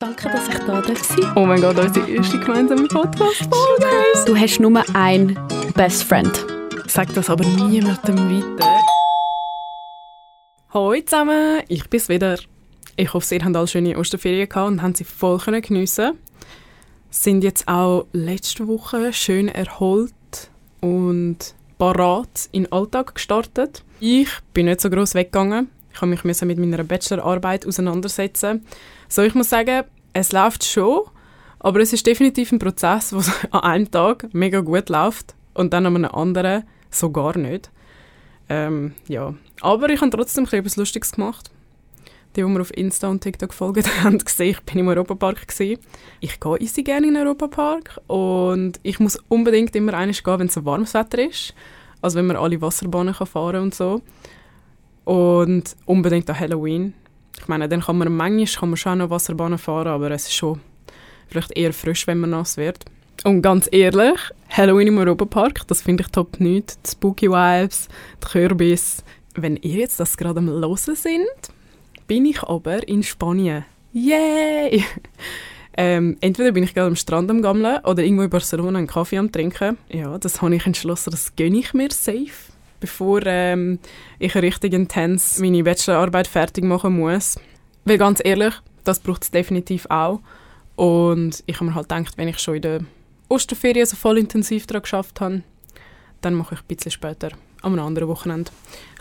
Danke, dass ich da sein Oh mein Gott, unsere erste gemeinsame Podcast-Folge. Du hast nur einen Best Friend. Sag das aber niemandem weiter. Hallo zusammen, ich bin's wieder. Ich hoffe, ihr habt alle schöne Osterferien gehabt und haben sie voll geniessen Sind jetzt auch letzte Woche schön erholt und parat in den Alltag gestartet. Ich bin nicht so groß weggegangen. Ich habe mich mit meiner Bachelorarbeit auseinandersetzen so, ich muss sagen, es läuft schon, aber es ist definitiv ein Prozess, der an einem Tag mega gut läuft und dann an einem anderen so gar nicht. Ähm, ja. Aber ich habe trotzdem etwas Lustiges gemacht. Die, die mir auf Insta und TikTok folgen, haben gesehen, ich bin im Europapark. Ich gehe easy gerne in den Europapark und ich muss unbedingt immer eines gehen, wenn es so warmes Wetter ist. Also wenn man alle Wasserbahnen kann fahren und so. Und unbedingt an Halloween. Ich meine, dann kann man manchmal kann man schon noch Wasserbahnen fahren, aber es ist schon vielleicht eher frisch, wenn man nass wird. Und ganz ehrlich, Halloween im Europapark, das finde ich top nicht. Die Spooky Vibes, die Kürbis. Wenn ihr jetzt das gerade am Hören sind, bin ich aber in Spanien. Yay! ähm, entweder bin ich gerade am Strand am Gammeln oder irgendwo in Barcelona einen Kaffee am Trinken. Ja, das habe ich entschlossen, das gönne ich mir safe bevor ähm, ich richtig intens meine Bachelorarbeit fertig machen muss. Weil ganz ehrlich, das braucht es definitiv auch. Und ich habe mir halt gedacht, wenn ich schon in der Osterferien so voll intensiv daran geschafft habe, dann mache ich ein bisschen später, am anderen Wochenende,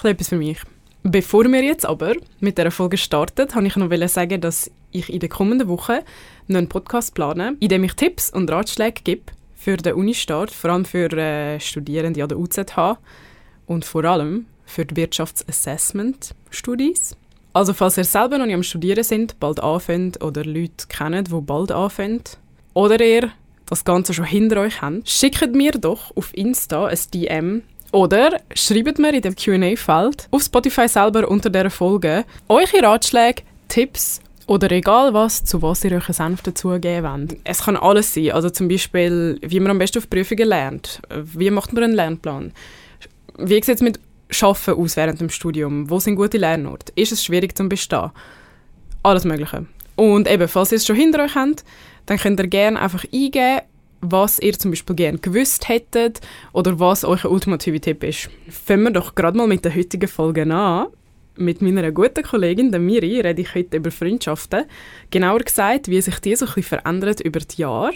etwas für mich. Bevor wir jetzt aber mit der Folge starten, wollte ich noch sagen, dass ich in den kommenden Wochen noch einen Podcast plane, in dem ich Tipps und Ratschläge gebe für den Unistart, vor allem für äh, Studierende an der UZH und vor allem für die Wirtschaftsassessment-Studies. Also falls ihr selber noch nicht am Studieren sind, bald anfängt oder Leute kennt, die bald anfangen, oder ihr das Ganze schon hinter euch habt, schickt mir doch auf Insta ein DM oder schreibt mir in dem Q&A-Feld auf Spotify selber unter dieser Folge eure Ratschläge, Tipps oder egal was, zu was ihr einen Senf dazugeben wollt. Es kann alles sein, also zum Beispiel, wie man am besten auf Prüfungen lernt, wie macht man einen Lernplan, wie sieht es mit Arbeiten aus während dem Studium? Wo sind gute Lernorte? Ist es schwierig zum Bestehen? Alles Mögliche. Und eben, falls ihr es schon hinter euch habt, dann könnt ihr gerne einfach eingeben, was ihr zum Beispiel gerne gewusst hättet oder was euer ultimative Tipp ist. Fangen wir doch gerade mal mit der heutigen Folge an. Mit meiner guten Kollegin, der Miri, rede ich heute über Freundschaften. Genauer gesagt, wie sich die so ein bisschen verändert über die Jahre.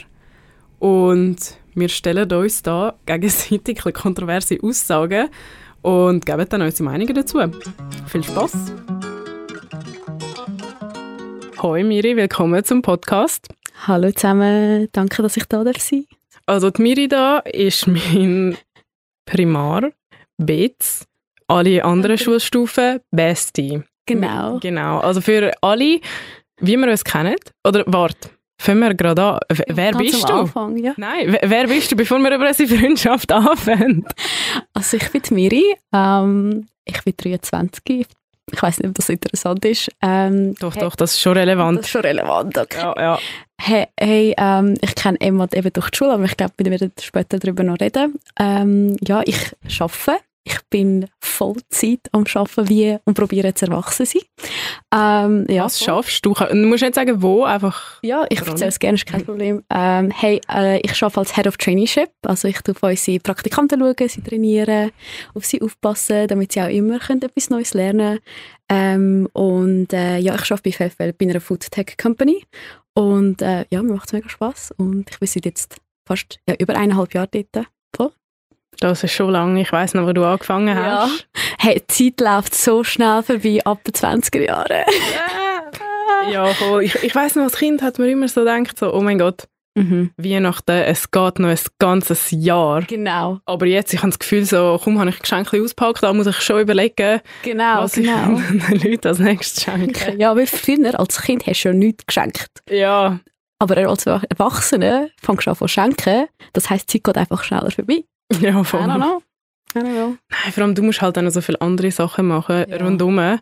Und wir stellen uns da gegenseitig kontroverse Aussagen und geben dann unsere Meinungen dazu. Viel Spaß! Hoi Miri, willkommen zum Podcast. Hallo zusammen, danke, dass ich da sein darf. Also die Miri da ist mein Primar, Bets, alle anderen okay. Schulstufen, Bestie. Genau. Genau, also für alle, wie wir uns kennen, oder warte, Fangen wir gerade an. W wer Ganz bist du? Anfang, ja. Nein, wer bist du, bevor wir über unsere Freundschaft anfangen? Also ich bin Miri, ähm, ich bin 23. Ich weiß nicht, ob das interessant ist. Ähm, doch, hey, doch, das ist schon relevant. Das ist schon relevant, okay. Ja, ja. Hey, hey ähm, ich kenne Emma eben durch die Schule, aber ich glaube, wir werden später darüber noch reden. Ähm, ja, ich arbeite ich bin Vollzeit am Arbeiten wie und probiere zu erwachsen sein. Ähm, ja, Was schaffst du? Du musst nicht sagen, wo, einfach... Ja, ich erzähle es gerne, ist kein Problem. Ähm, hey, äh, ich arbeite als Head of Traineeship, also ich tue auf unsere Praktikanten schauen, sie trainieren, auf sie aufpassen, damit sie auch immer können etwas Neues lernen können. Ähm, und äh, ja, ich arbeite bei FFL, bei einer Food Tech Company und äh, ja, mir macht es mega Spass und ich bin seit jetzt fast ja, über eineinhalb Jahre dort. Voll. Das ist schon lange. Ich weiß noch, wo du angefangen ja. hast. Hey, die Zeit läuft so schnell vorbei, ab den 20er Jahren. ja, voll. Ich, ich weiß noch, als Kind hat man immer so gedacht, so, oh mein Gott, mhm. Weihnachten, es geht noch ein ganzes Jahr. Genau. Aber jetzt, ich habe das Gefühl, so, komm, habe ich Geschenke ausgepackt, da muss ich schon überlegen, genau, was genau. ich den Leuten als nächstes schenke. Ja, weil früher als Kind hast du ja nichts geschenkt. Ja. Aber als Erwachsene fängst du an zu schenken, das heisst, die Zeit geht einfach schneller vorbei. Ja, voll. I don't know. I don't know. Nein, vor allem, du musst halt dann noch so viele andere Sachen machen ja. rundum.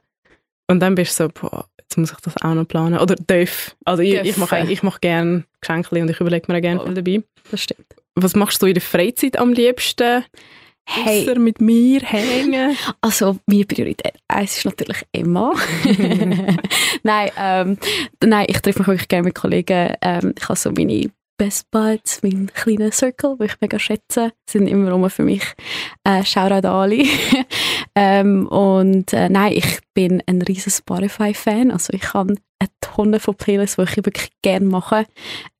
Und dann bist du so, boah, jetzt muss ich das auch noch planen. Oder darf. Also ich, ich mache ich mach gerne Geschenke und ich überlege mir auch gerne viel dabei. Das stimmt. Was machst du in der Freizeit am liebsten? Hey. Ausser mit mir hängen. Also, meine Priorität eins ist natürlich Emma. nein, ähm, nein, ich treffe mich wirklich gerne mit Kollegen. Ähm, ich habe so meine Best Buds, meinen kleinen Circle, den ich mega schätze, sind immer rum für mich. Äh, Shoutout Ali. ähm, und äh, nein, ich bin ein riesen Spotify-Fan. Also ich habe eine Tonne von Playlists, die ich wirklich gerne mache.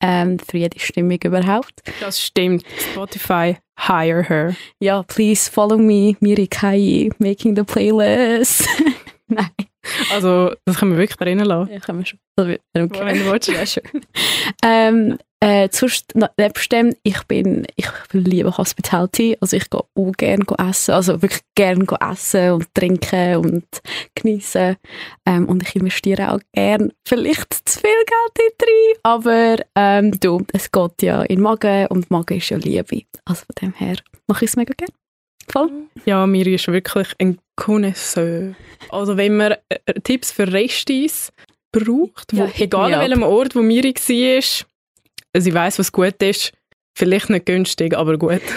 Ähm, für jede Stimmung überhaupt. Das stimmt. Spotify, hire her. Ja, please follow me, Miri Kai, making the playlist. nein. Also, das können wir wirklich drinnen lassen. Ja, können wir schon. Also, wenn du willst. Ja, schön. ähm, äh, sonst, nebst dem, ich bin, ich liebe Hospitality, also ich gehe auch gerne essen, also wirklich gerne essen und trinken und genießen ähm, und ich investiere auch gerne vielleicht zu viel Geld in rein, aber ähm, du, es geht ja in den Magen und Magen ist ja Liebe, also von dem her mache ich es mega gerne. Voll. Ja, Miri ist wirklich ein Connoisseur. Also wenn man äh, Tipps für Restis braucht, Ja, egal an welchem Ort, wo Miri war, sie weiß, was gut ist. Vielleicht nicht günstig, aber gut.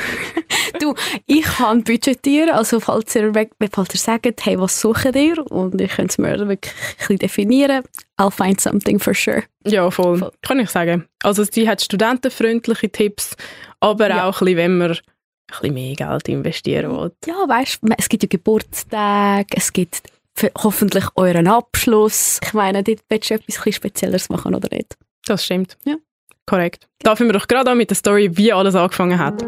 Ich kann budgetieren, also falls ihr, weg- falls ihr sagt, hey, was sucht ihr? Und ich könnte es mir wirklich ein bisschen definieren. I'll find something for sure. Ja, voll. Voll. Kann ich sagen. Also sie hat studentenfreundliche Tipps, aber Ja. auch ein bisschen, wenn man bisschen mehr Geld investieren will. Ja, weißt du, es gibt ja Geburtstage, es gibt hoffentlich euren Abschluss. Ich meine, dort willst du etwas Spezielleres machen, oder nicht? Das stimmt. Ja. Korrekt. Da fangen wir doch gerade an mit der Story, wie alles angefangen hat.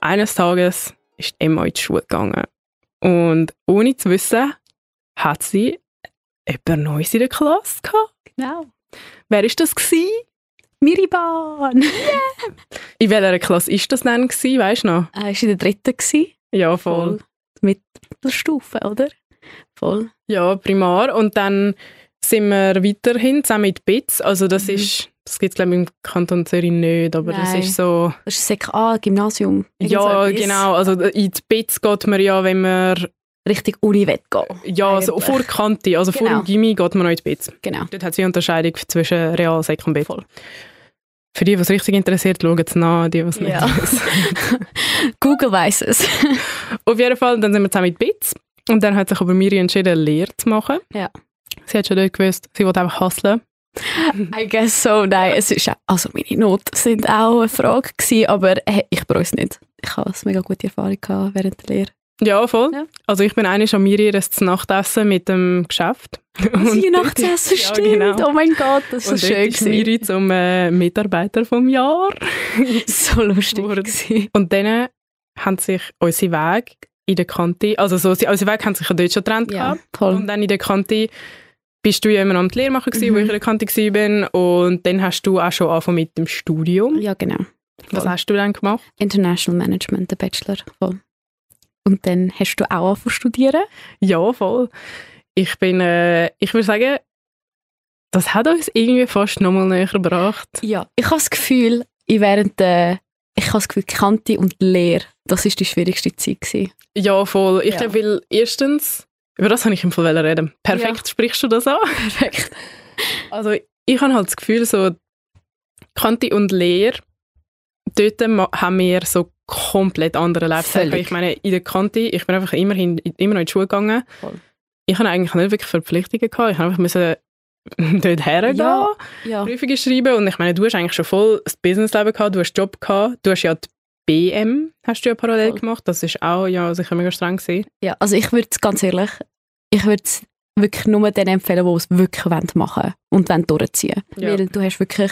Eines Tages ist Emma in die Schule gegangen. Und ohne zu wissen, hat sie jemand Neues in der Klasse gehabt. Genau. Wer ist das gewesen? Miriban! In welcher Klasse ist das dann gewesen, weißt du noch? Er war in der dritten. Gewesen. Ja, voll. Mit der Stufe, oder? Voll. Ja, primar. Und dann sind wir weiterhin zusammen mit BITS. Also das Mhm. ist, das gibt es glaube ich im Kanton Zürich nicht, aber das Nein. ist so... Das ist Sek A, Gymnasium. Ja, so genau. Also in die BITS geht man ja, wenn man... Richtig Uni gehen. Ja, Eigentlich. vor der Kante, also vor Genau. dem Gimmi geht man noch in die BITS. Genau. Dort hat es eine Unterscheidung zwischen Real, Sek und BITS. Voll. Für die, was richtig interessiert, schauen es nach, die, was nicht Ja. wissen. Google weiß es. Auf jeden Fall, dann sind wir zusammen mit BITS. Und dann hat sich aber Miri entschieden, eine Lehre zu machen. Ja. Sie hat schon dort gewusst, sie wollte einfach hustlen. I guess so. Nein, es ist auch, also meine Noten sind auch eine Frage gewesen, aber hey, ich bereue es nicht. Ich habe eine mega gute Erfahrung gehabt während der Lehre. Ja, voll. Ja. Also ich bin eigentlich an Miri das Nachtessen mit dem Geschäft. Und Weihnachtsessen, ja, stimmt. genau. Oh mein Gott, das Und ist so schön. gewesen. Miri zum äh, Mitarbeiter vom Jahr. So lustig. Gewesen. Und dann haben sich unsere Wege in der Kante, also so, unsere Wege haben sich ja dort schon getrennt Ja, gehabt. voll. Und dann in der Kante bist du ja immer die Lehrmacher gewesen, wo Mhm. ich in der Kante war. Und dann hast du auch schon angefangen mit dem Studium. Ja, genau. Was voll. hast du dann gemacht? International Management, der Bachelor. Voll. Und dann hast du auch angefangen zu studieren. Ja, voll. Ich bin, äh, ich würde sagen, das hat uns irgendwie fast nochmal näher gebracht. Ja. Ich habe das Gefühl, ich während der ich habe das Gefühl, Kante und Lehre, das ist die schwierigste Zeit gewesen. Ja, voll. Ich Ja. glaube, weil erstens, über das habe ich im Fall reden. Perfekt sprichst du das an. Perfekt. Also ich habe halt das Gefühl, so Kante und Lehre, dort haben wir so komplett andere. Völlig. Ich meine, in der Kante, ich bin einfach immerhin, immer noch in die Schule gegangen. Voll. Ich habe eigentlich nicht wirklich Verpflichtungen gehabt. Ich habe einfach müssen dort hergehen, Ja. Ja. Prüfungen schreiben und ich meine, du hast eigentlich schon voll das Businessleben gehabt, du hast Job gehabt, du hast ja die BM hast du ja parallel Voll. gemacht, das ist auch ja sicher mega streng gewesen. Ja, also ich würde es ganz ehrlich, ich würde es wirklich nur denen empfehlen, die es wirklich wollen machen und wollen durchziehen. Ja. Weil du hast wirklich,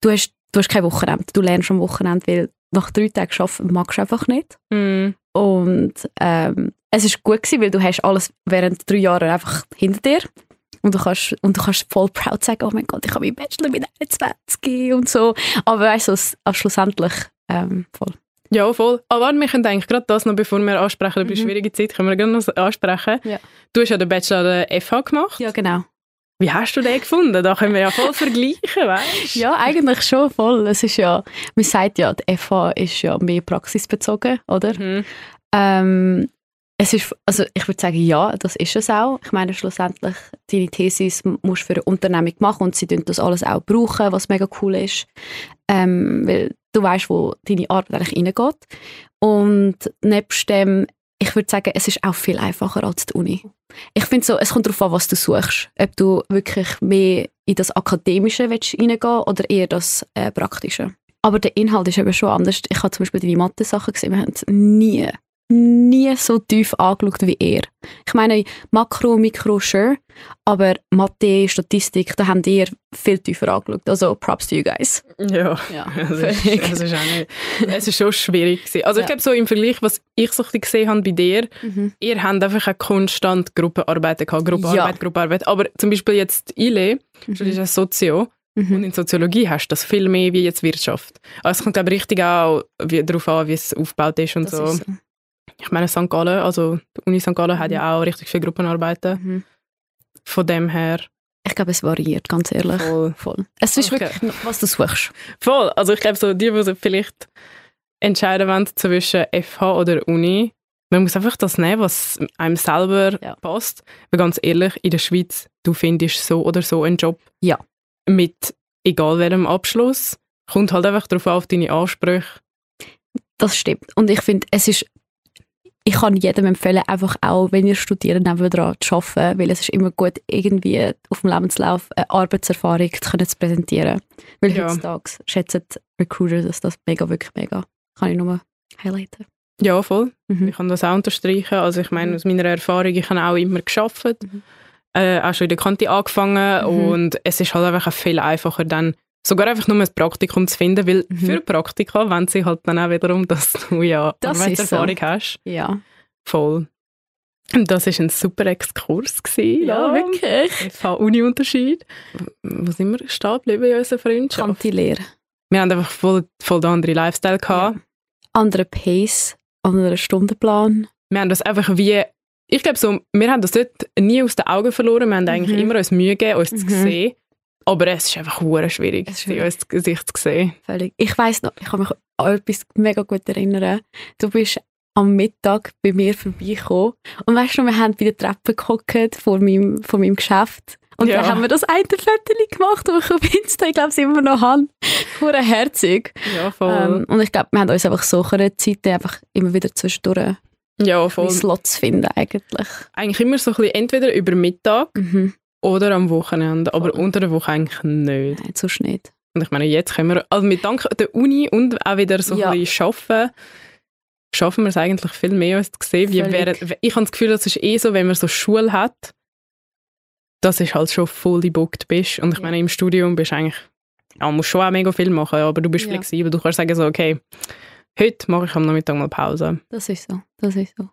du hast, du hast kein Wochenende. Du lernst am Wochenende, weil nach drei Tagen arbeiten magst du einfach nicht. Mhm. Und ähm, es ist gut gewesen, weil du hast alles während drei Jahren einfach hinter dir. Und du kannst, und du kannst voll proud sagen, oh mein Gott, ich habe meinen Bachelor mit 21 und so. Aber weißt du, es- schlussendlich ähm, voll. Ja, voll. Aber warte, wir können eigentlich gerade das noch, bevor wir ansprechen über Mhm. schwierige Zeit, können wir gerade noch ansprechen. Ja. Du hast ja den Bachelor der FH gemacht. Ja, genau. Wie hast du den gefunden? Da können wir ja voll vergleichen, weißt? Ja, eigentlich schon voll. Es ist ja, man sagt ja, die FH ist ja mehr praxisbezogen, oder? Mhm. Ähm, Es ist, also ich würde sagen, ja, das ist es auch. Ich meine, schlussendlich, deine Thesis musst du für eine Unternehmung machen und sie tun das alles auch brauchen, was mega cool ist. Ähm, weil du weißt, wo deine Arbeit eigentlich reingeht. Und nebst dem, ich würde sagen, es ist auch viel einfacher als die Uni. Ich finde so, es kommt darauf an, was du suchst. Ob du wirklich mehr in das Akademische willst reingehen oder eher das äh, Praktische. Aber der Inhalt ist eben schon anders. Ich habe zum Beispiel deine Mathe-Sachen gesehen, wir haben nie nie so tief angeschaut wie er. Ich meine, Makro, Mikro, sure, aber Mathe, Statistik, da haben ihr viel tiefer angeschaut. Also Props to you guys. Ja, Ja, das ist, das ist auch nicht, es ist schon schwierig gewesen. Also ich Ja. glaube so im Vergleich, was ich so gesehen habe bei dir, Mhm. ihr habt einfach eine konstant Gruppenarbeiten gehabt, Gruppenarbeit, Ja. Gruppenarbeit. Aber zum Beispiel jetzt ILE, das ist ein Sozio, und Mhm. in Soziologie hast du das viel mehr wie jetzt Wirtschaft. Also es kommt glaube ich richtig auch wie, darauf an, wie es aufgebaut ist und Das so. ist so. Ich meine, St. Gallen, also die Uni St. Gallen hat ja auch richtig viele Gruppenarbeiten. Mhm. Von dem her Ich glaube, es variiert, ganz ehrlich. voll. Voll. Es ist Okay. wirklich, was du suchst. Voll. Also ich glaube, so die, die vielleicht entscheiden wollen zwischen FH oder Uni, man muss einfach das nehmen, was einem selber Ja. passt. Weil ganz ehrlich, in der Schweiz, du findest so oder so einen Job. Ja. Mit egal welchem Abschluss. Kommt halt einfach darauf auf deine Ansprüche. Das stimmt. Und ich finde, es ist, ich kann jedem empfehlen, einfach auch, wenn ihr studiert, nebenan zu arbeiten, weil es ist immer gut, irgendwie auf dem Lebenslauf eine Arbeitserfahrung zu, können zu präsentieren. Weil Ja. heutzutage schätzen Recruiter das, das mega, wirklich mega. Kann ich nur highlighten. Ja, voll. Mhm. Ich kann das auch unterstreichen. Also ich meine, Mhm. aus meiner Erfahrung, ich habe auch immer geschafft, Mhm. äh, auch schon in der Kante angefangen Mhm. und es ist halt einfach viel einfacher dann sogar einfach nur ein Praktikum zu finden, weil Mhm. für Praktika wollen sie halt dann auch wiederum, dass du ja Das Arbeitserfahrung hast. Ja. Voll. Und das war ein super Exkurs. Gewesen, wirklich. FH-Uni-Unterschied. Wo sind wir stehen geblieben in unserer Freundschaft? Kanti-Lehre. Wir haben einfach voll, voll den anderen Lifestyle gehabt. Anderer Pace, anderer Stundenplan. wir haben das einfach wie, ich glaube so, wir haben das dort nie aus den Augen verloren, wir haben eigentlich Mhm. immer uns Mühe gegeben, uns zu Mhm. sehen, aber es ist einfach hure schwierig, Es schwierig. uns Gesicht zu sehen. Völlig. Ich weiß noch, ich kann mich an etwas mega gut erinnern. Du bist am Mittag bei mir vorbeigekommen und weißt du, wir haben bei der Treppe gehockt vor meinem, vor meinem Geschäft und Ja. dann haben wir das eine Foto gemacht, das ich auf Insta, ich glaube, es immer noch habe. Hure herzig. Ja, voll. Ähm, und ich glaube, wir haben uns einfach so eine Zeit einfach immer wieder zwischendurch ja, voll. Slot zu finden eigentlich. Eigentlich immer so ein bisschen entweder über Mittag Mhm. Oder am Wochenende, aber Voll. unter der Woche eigentlich nicht. Nein, sonst nicht. Und ich meine, jetzt können wir, also mit Dank der Uni und auch wieder so Ja. ein bisschen arbeiten, schaffen wir es eigentlich viel mehr, uns zu sehen. Wie während, ich habe das Gefühl, das ist eh so, wenn man so Schule hat, dass ist halt schon fully booked bist. Und ich Ja. meine, im Studium bist du eigentlich, ja, musst schon auch mega viel machen, aber du bist Ja. flexibel. Du kannst sagen so, okay, heute mache ich am Nachmittag mal Pause. Das ist so. Das ist so.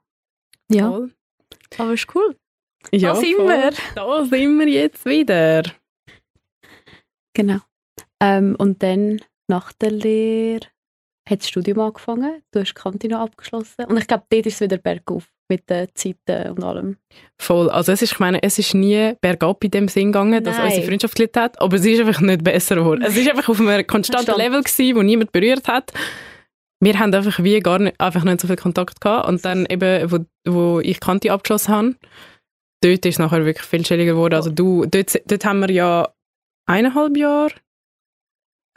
Ja, Voll. aber ist cool. Ja da sind voll. wir. Da sind wir jetzt wieder. Genau. Ähm, und dann nach der Lehre hat das Studium angefangen. Du hast die Kantine abgeschlossen. Und ich glaube, dort ist es wieder bergauf mit den Zeiten und allem. Voll. Also es ist, ich meine, es ist nie bergab in dem Sinn gegangen, dass Nein. unsere Freundschaft gelitten hat, aber sie ist einfach nicht besser geworden. Es ist einfach auf einem konstanten Konstant. Level gewesen, wo niemand berührt hat. Wir haben einfach wie gar nicht, einfach nicht so viel Kontakt gehabt und dann eben, wo, wo ich Kanti abgeschlossen habe, dort ist es nachher wirklich viel chilliger geworden. Also du, dort, dort haben wir ja eineinhalb Jahre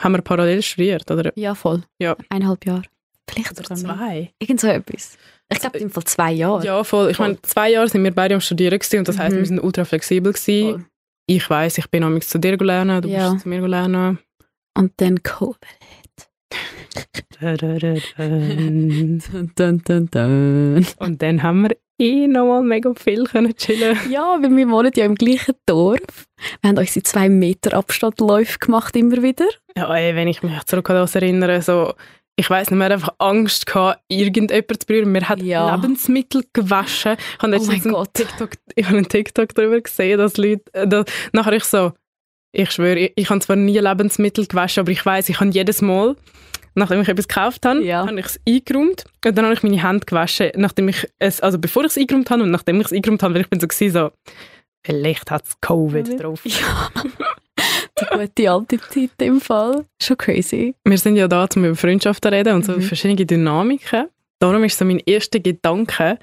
haben wir parallel studiert, oder? Ja, voll. Ja. Eineinhalb Jahre. Vielleicht Oder zwei. Irgend so etwas. Ich glaube, im Fall zwei Jahre. Ja, voll. Ich meine, zwei Jahre sind wir beide am Studieren gewesen, und das heisst, Mhm. wir sind ultra flexibel gewesen. Voll. Ich weiß, ich bin amigs zu dir lernen, du Ja. bist zu mir lernen. Und dann Covid. Und Dun, dun, dun, dun. dann haben wir eh nochmal mega viel können chillen. Ja, weil wir wohnen ja im gleichen Dorf. Wir haben unsere zwei Meter Abstandläufe gemacht, immer wieder. Ja, ey, wenn ich mich zurück an das erinnere, so, ich weiß nicht, wir hatten einfach Angst gehabt, irgendjemanden zu berühren. Wir haben Ja. Lebensmittel gewaschen. Ich habe Oh mein einen Gott. TikTok, ich habe einen TikTok darüber gesehen, dass Leute, äh, da, nachher ich so, ich schwöre, ich, ich habe zwar nie Lebensmittel gewaschen, aber ich weiß, ich habe jedes Mal, nachdem ich etwas gekauft habe, Ja. habe ich es eingeräumt und dann habe ich meine Hände gewaschen, nachdem ich es, also bevor ich es eingeräumt habe und nachdem ich es eingeräumt habe, weil ich bin so gewesen, so, vielleicht hat es Covid drauf. Ja. Die gute alte Zeit im Fall. Schon crazy. Wir sind ja da, um über Freundschaften zu reden und so Mhm. verschiedene Dynamiken. Darum ist so mein erster Gedanke,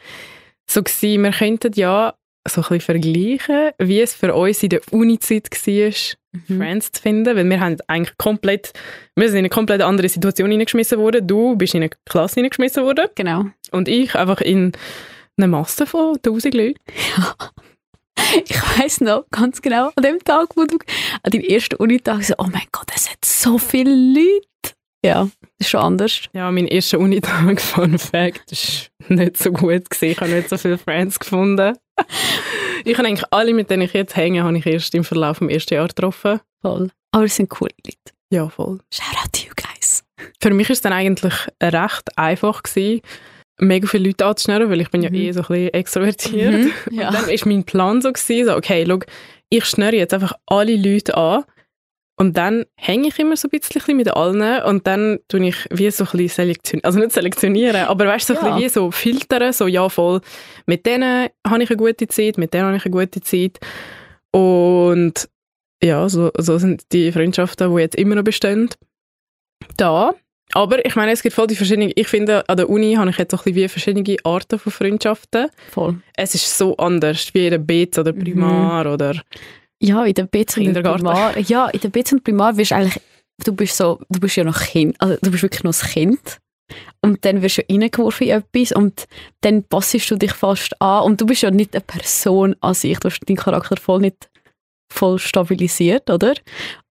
so gewesen, wir könnten ja so ein bisschen vergleichen, wie es für uns in der Uni-Zeit war, Mhm. Friends zu finden, weil wir haben eigentlich komplett, wir sind in eine komplett andere Situation hineingeschmissen worden. Du bist in eine Klasse hineingeschmissen worden Genau. und ich einfach in eine Masse von 1000 Leuten. Ich weiß noch ganz genau, an dem Tag, wo du an deinem ersten Unitag so, oh mein Gott, es hat so viele Leute. Ja, das ist schon anders. Ja, mein erster Unitag, Fun Fact, ist nicht so gut gewesen. Ich habe nicht so viele Friends gefunden. Ich habe eigentlich alle, mit denen ich jetzt hänge, habe ich erst im Verlauf des ersten Jahres getroffen. Voll. Aber es sind coole Leute. Ja, voll. Shout out to you guys. Für mich ist es dann eigentlich recht einfach gewesen, mega viele Leute anzuschnüren, weil ich bin ja Mhm. eh so ein bisschen extrovertiert. Mhm, Und ja. dann ist mein Plan so gewesen, so, okay, schau, ich schnüre jetzt einfach alle Leute an und dann hänge ich immer so ein bisschen mit allen und dann tue ich wie so ein bisschen selektionieren, also nicht selektionieren, aber weißt du, so ein Ja. bisschen wie so filtern, so ja voll, mit denen habe ich eine gute Zeit, mit denen habe ich eine gute Zeit und ja, so, so sind die Freundschaften, die jetzt immer noch bestehen, da. Aber ich meine, es gibt voll die verschiedenen, ich finde, an der Uni habe ich jetzt so ein bisschen wie verschiedene Arten von Freundschaften. Voll. Es ist so anders, wie in der BZ oder Mhm. Primar oder Ja, in der BZ und Kindergarten. Primar. Ja, in der BZ und Primar wirst du eigentlich, du bist so, du bist ja noch Kind, also du bist wirklich noch ein Kind. Und dann wirst du reingeworfen in etwas und dann passest du dich fast an und du bist ja nicht eine Person an sich, du hast deinen Charakter voll nicht voll stabilisiert, oder?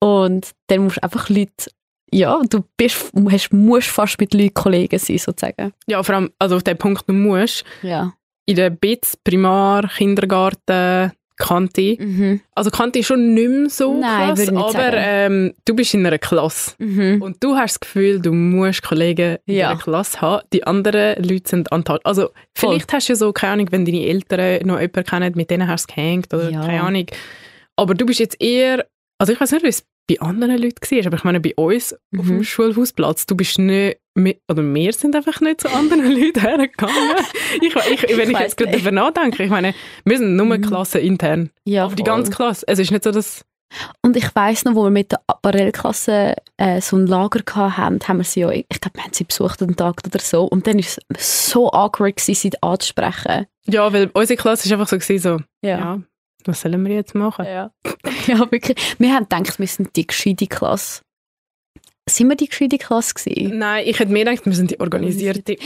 Und dann musst du einfach Leute, ja, du bist, hast, musst fast mit Leuten Kollegen sein, sozusagen. Ja, vor allem, also auf den Punkt, du musst Ja. in der BITS, Primar, Kindergarten, Kanti. Mhm. Also Kanti ist schon nicht mehr so Nein, krass, aber ähm, du bist in einer Klasse. Mhm. Und du hast das Gefühl, du musst Kollegen in Ja. der Klasse haben. Die anderen Leute sind antal. Also vielleicht hast du ja so, keine Ahnung, wenn deine Eltern noch jemanden kennen, mit denen hast du gehängt oder Ja. keine Ahnung. Aber du bist jetzt eher, also ich weiß nicht, wie es bei anderen Leuten war, aber ich meine, bei uns auf Mhm. dem Schulhausplatz, du bist nicht, mi- oder wir sind einfach nicht zu anderen Leuten hergegangen. ich, ich, wenn ich, Ich jetzt gerade darüber nachdenke, ich meine, wir sind nur Mhm. Klasse intern. Ja, Aber die ganze Klasse. Es ist nicht so, dass Und ich weiss noch, wo wir mit der Parallelklasse äh, so ein Lager hatten, haben wir sie ja, ich glaube, wir haben sie besucht einen Tag oder so. Und dann war es so awkward, gewesen, sie anzusprechen. Ja, weil unsere Klasse ist einfach so, gewesen, so Ja. ja, was sollen wir jetzt machen? Ja. ja, wirklich. Wir haben gedacht, wir sind die gescheite Klasse. Sind wir die gescheite Klasse gewesen? Nein, ich hätte mir gedacht, wir sind die organisierte.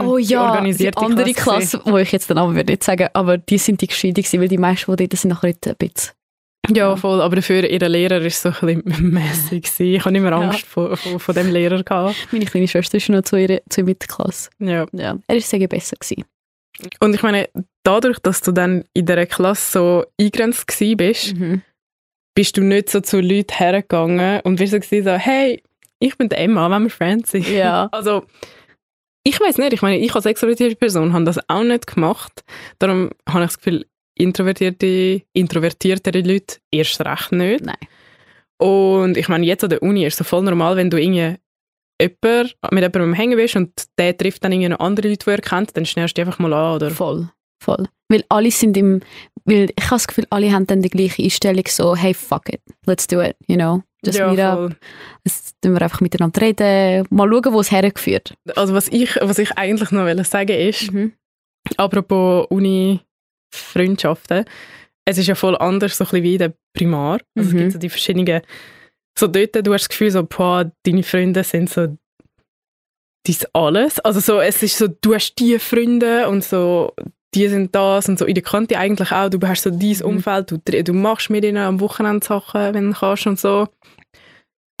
Oh Die ja, organisierte die andere Klasse Klasse, wo ich jetzt den Namen würde nicht sagen, aber die sind die gescheite gewesen, weil die meisten, die dort sind, nachher ein bisschen... Ja, voll. Aber dafür, ihr Lehrer war so ein bisschen mässig. gewesen. Ich hatte immer Ja. Angst vor, vor, vor dem Lehrer. Gehabt. Meine kleine Schwester ist noch zu ihrer, zu ihrer Mittelklasse. Ja. Ja, er ist sehr besser gewesen. Und ich meine, dadurch, dass du dann in dieser Klasse so eingrenzt bist, Mhm. bist du nicht so zu Leuten hergegangen und bist so, so hey, ich bin Emma, wenn wir Friends sind. Ja. Also, ich weiß nicht, ich meine, ich als extrovertierte Person habe das auch nicht gemacht. Darum habe ich das Gefühl, introvertierte, introvertiertere Leute erst recht nicht. Nein. Und ich meine, jetzt an der Uni ist es so voll normal, wenn du irgendwie jemand, mit jemandem Hängen bist und der trifft dann irgendwie andere Leute, die er kennt, dann schnellst du einfach mal an. Oder? Voll, voll. Weil alle sind im, weil ich habe das Gefühl, alle haben dann die gleiche Einstellung, so, hey, fuck it, let's do it, you know. Just ja, meet up, voll. jetzt tun wir einfach miteinander reden, mal schauen, wo es hergeführt. Also was ich, was ich eigentlich noch wollte sagen ist, Mhm. apropos Uni-Freundschaften, es ist ja voll anders, so ein bisschen wie in der Primar. Also Mhm. es gibt so die verschiedenen, so dort, du hast das Gefühl, so, boah, deine Freunde sind so dies alles. Also so, es ist so, du hast die Freunde und so, die sind das und so in der Kante eigentlich auch, du hast so dieses Mhm. Umfeld, du, du machst mit ihnen am Wochenende Sachen, wenn du kannst und so.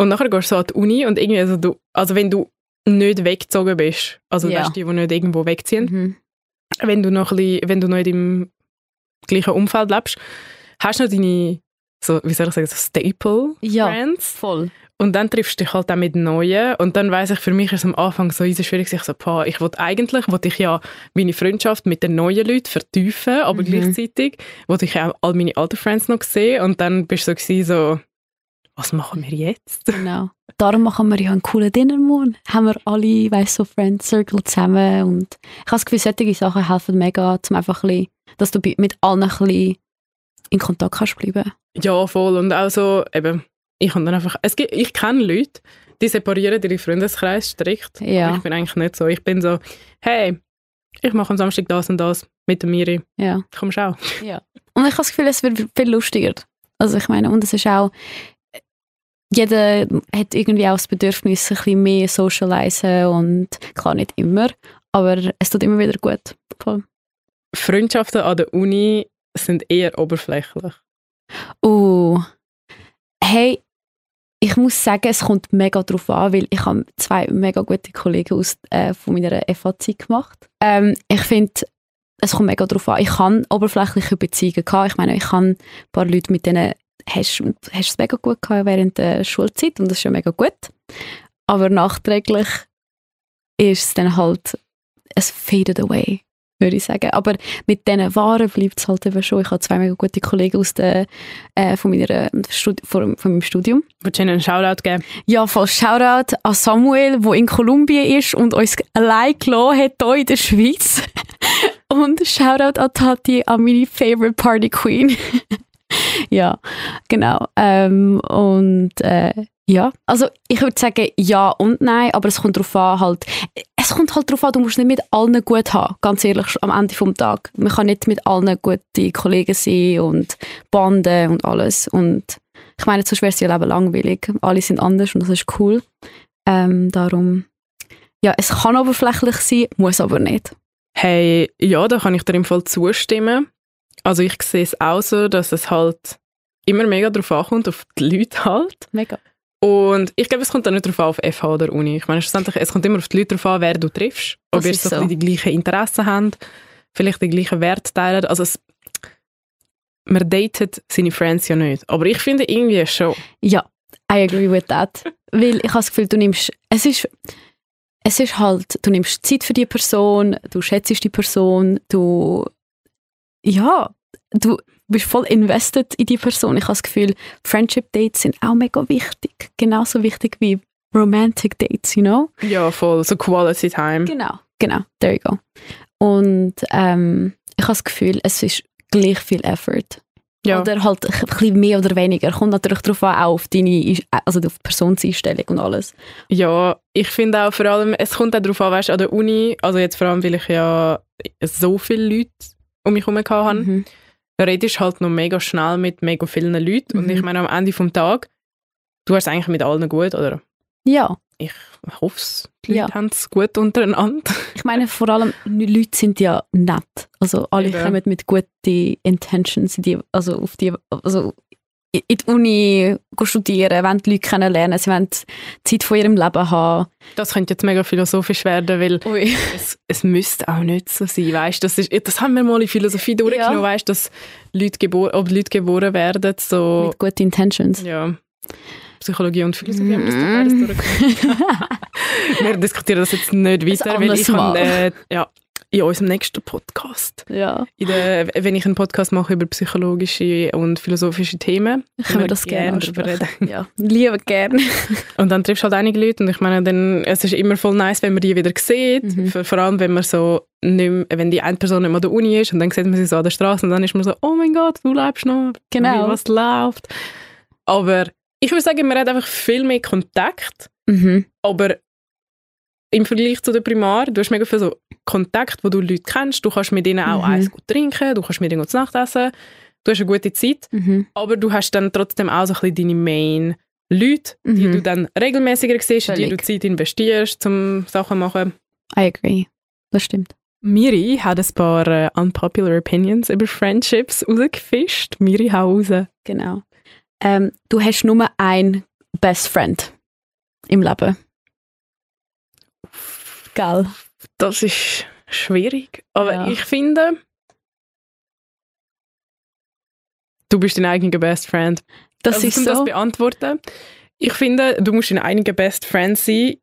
Und nachher gehst du so an die Uni und irgendwie, also, du, also wenn du nicht weggezogen bist, also Ja. weißt, die, die nicht irgendwo wegziehen, Mhm. wenn du noch ein bisschen, wenn du noch in deinem gleichen Umfeld lebst, hast du noch deine, so, wie soll ich sagen, so Staple Ja, voll. Und dann triffst du dich halt auch mit Neuen. Und dann weiss ich, für mich ist es am Anfang so easy schwierig, sich so, boah, ich wollte eigentlich, wollte ich ja meine Freundschaft mit den neuen Leuten vertiefen, aber Mhm. gleichzeitig wollte ich auch all meine alten Friends noch sehen. Und dann bist du so, so was machen wir jetzt? Genau. Darum machen wir ja einen coolen Dinnermorgen. Haben wir alle, weißt so Friend Circle zusammen. Und ich habe das Gefühl, solche Sachen helfen mega, zum einfach ein bisschen, dass du mit allen ein bisschen in Kontakt kannst bleiben. Ja, voll. Und auch so, eben, ich habe dann einfach, es gibt, ich kenne Leute, die separieren ihre Freundeskreis strikt. Ja. Ich bin eigentlich nicht so. Ich bin so, hey, ich mache am Samstag das und das mit der Miri. Ja. Kommst auch? Ja. Und ich habe das Gefühl, es wird viel lustiger. Also ich meine, und es ist auch, jeder hat irgendwie auch das Bedürfnis, ein bisschen mehr socialisen und klar nicht immer, aber es tut immer wieder gut. Voll. Freundschaften an der Uni sind eher oberflächlich. Uh, hey, ich muss sagen, es kommt mega drauf an, weil ich habe zwei mega gute Kollegen aus, äh, von meiner FA-Zeit gemacht. Ähm, ich finde, es kommt mega drauf an. Ich habe oberflächliche Beziehungen gehabt. Ich meine, ich habe ein paar Leute, mit denen hast du es mega gut gehabt während der Schulzeit und das ist ja mega gut. Aber nachträglich ist es dann halt, es faded away, würde ich sagen. Aber mit diesen Waren bleibt es halt eben schon. Ich habe zwei mega gute Kollegen aus der, äh, von, meiner, Studi von, von meinem Studium. Willst du ihnen einen Shoutout geben? Ja, voll Shoutout an Samuel, der in Kolumbien ist und uns allein gelassen hat hier in der Schweiz. und Shoutout an Tati, an meine Favorite Party Queen. ja, genau. Ähm, und äh, ja, also ich würde sagen ja und nein, aber es kommt darauf an, halt, es kommt halt darauf an, du musst nicht mit allen gut haben, ganz ehrlich, am Ende vom Tag. Man kann nicht mit allen gute Kollegen sein und Banden und alles und ich meine, sonst wäre es ja Leben langweilig. Alle sind anders und das ist cool. Ähm, darum, ja, es kann oberflächlich sein, muss aber nicht. Hey, ja, da kann ich dir im Fall zustimmen. Also ich sehe es auch so, dass es halt immer mega darauf ankommt, auf die Leute halt. Mega. Und ich glaube, es kommt dann nicht darauf an, auf FH oder Uni. Ich meine, schlussendlich, es kommt immer auf die Leute darauf an, wer du triffst. Ob Das ihr so, so. die gleichen Interessen habt, vielleicht die gleichen Werte teilen. Also es, man datet seine Friends ja nicht. Aber ich finde irgendwie schon. Ja, I agree with that. Weil ich habe das Gefühl, du nimmst, es ist, es ist halt, du nimmst Zeit für die Person, du schätzt die Person, du, ja, du bist voll invested in die Person. Ich habe das Gefühl, Friendship Dates sind auch mega wichtig. Genauso wichtig wie Romantic Dates, you know? Ja, voll. So Quality Time. Genau, genau, there you go. Und ähm, ich habe das Gefühl, es ist gleich viel Effort. Ja. Oder halt ein bisschen mehr oder weniger. Kommt natürlich darauf an, auch auf deine, also auf die Personseinstellung und alles. Ja, ich finde auch vor allem, es kommt auch darauf an, weißt, an der Uni, also jetzt vor allem, weil ich ja so viele Leute um mich herum hatte, Mhm. Redest halt noch mega schnell mit mega vielen Leuten. Und Mhm. ich meine, am Ende vom Tag, du hast eigentlich mit allen gut, oder? Ja, Ich hoffe es, die Leute Ja. haben es gut untereinander. ich meine vor allem, die Leute sind ja nett. Also alle Eben. kommen mit guten Intentions, in die, also auf die, also in die Uni studieren, wollen die Leute kennenlernen, sie wollen Zeit von ihrem Leben haben. Das könnte jetzt mega philosophisch werden, weil Ui. es, es müsste auch nicht so sein, weißt das, ist, das haben wir mal in Philosophie durchgenommen, Ja. weißt dass Leute, gebor ob Leute geboren werden, so, Mit guten Intentions. ja, Psychologie und Philosophie haben das Mm. beides durchgenommen. wir diskutieren das jetzt nicht weiter, weil ich kann, äh, ja, in unserem nächsten Podcast, ja, der, wenn ich einen Podcast mache über psychologische und philosophische Themen, können wir das gerne darüber ansprechen. Ja, liebe gerne. Und dann triffst du halt einige Leute und ich meine, dann, es ist immer voll nice, wenn man die wieder sieht, Mhm. vor, allem wenn man so nicht mehr, wenn die eine Person nicht mehr an der Uni ist und dann sieht man sie so an der Straße und dann ist man so, oh mein Gott, du lebst noch, Genau. wie was läuft. Aber ich würde sagen, man hat einfach viel mehr Kontakt, Mhm. aber im Vergleich zu der Primar, du hast mega viel so Kontakt, wo du Leute kennst, du kannst mit ihnen auch Mhm. eins gut trinken, du kannst mit ihnen zu Nacht essen, du hast eine gute Zeit, Mhm. aber du hast dann trotzdem auch so ein bisschen deine Main Leute, die Mhm. du dann regelmäßiger siehst, in die du Völlig. Zeit investierst, um Sachen zu machen. I agree. Das stimmt. Miri hat ein paar äh, unpopular opinions über Friendships rausgefischt. Miri, hau raus. Genau. Ähm, du hast nur einen Best Friend im Leben. Gell? Das ist schwierig, aber Ja. ich finde, du bist dein eigener Best Friend. Das also, ist um das so. beantworten, ich finde, du musst dein eigener Best Friend sein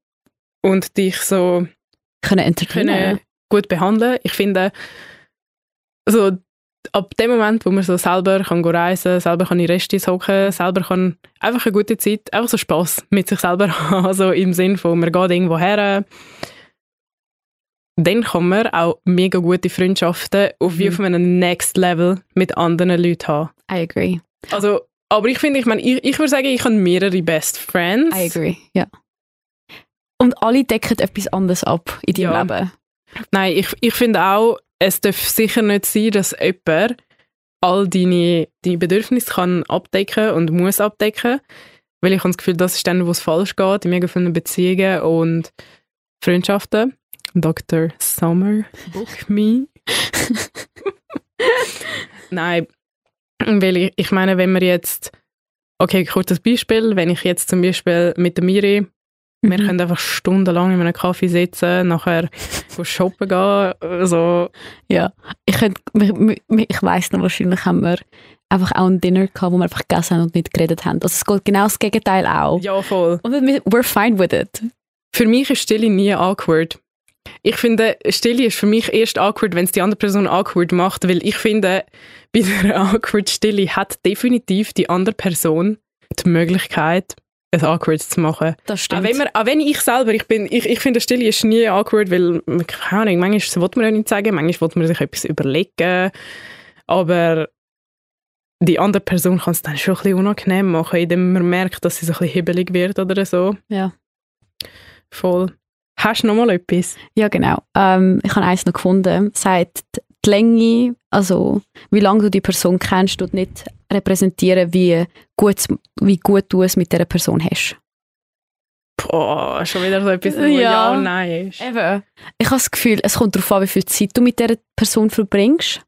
und dich so können können gut behandeln. Ich finde, also ab dem Moment, wo man so selber kann reisen, selber kann in Restis hocken, selber kann einfach eine gute Zeit, einfach so Spaß mit sich selber haben, also im Sinn von, man geht irgendwo her, dann kann man auch mega gute Freundschaften auf wie Mhm. auf einem Next Level mit anderen Leuten haben. I agree. Also, aber ich finde, ich meine, ich, ich würde sagen, ich habe mehrere Best Friends. I agree, ja. Und alle decken etwas anderes ab in deinem Ja. Leben. Nein, ich, ich finde auch, es darf sicher nicht sein, dass jemand all deine, deine Bedürfnisse kann abdecken und muss abdecken. Weil ich habe das Gefühl, das ist dann, wo es falsch geht, in mega vielen Beziehungen und Freundschaften. Dr. Summer, book me. Nein, weil ich, ich meine, wenn wir jetzt, okay, kurzes Beispiel, wenn ich jetzt zum Beispiel mit der Miri, mhm. wir können einfach stundenlang in einem Kaffee sitzen, nachher shoppen gehen, so. Ja, ich, könnte, ich weiss noch, wahrscheinlich haben wir einfach auch ein Dinner gehabt, wo wir einfach gegessen haben und nicht geredet haben. Also es geht genau das Gegenteil auch. Ja, voll. Und we're fine with it. Für mich ist Stille nie awkward. Ich finde, Stille ist für mich erst awkward, wenn es die andere Person awkward macht, weil ich finde, bei einer awkward Stille hat definitiv die andere Person die Möglichkeit, es awkward zu machen. Das stimmt. Auch wenn, man, auch wenn ich selber, ich, bin, ich, ich finde, Stille ist nie awkward, weil, keine Ahnung, manchmal will man ja nicht sagen, manchmal will man sich etwas überlegen, aber die andere Person kann es dann schon ein bisschen unangenehm machen, indem man merkt, dass sie so ein bisschen hibbelig wird oder so. Ja. Voll. Hast du noch mal etwas? Ja, genau. Ähm, ich habe eins noch gefunden. Sagt, die Länge, also wie lange du die Person kennst, tut nicht repräsentieren, wie gut, wie gut du es mit dieser Person hast. Boah, schon wieder so etwas, wo ja, ja und nein ist. Eben. Ich habe das Gefühl, es kommt darauf an, wie viel Zeit du mit dieser Person verbringst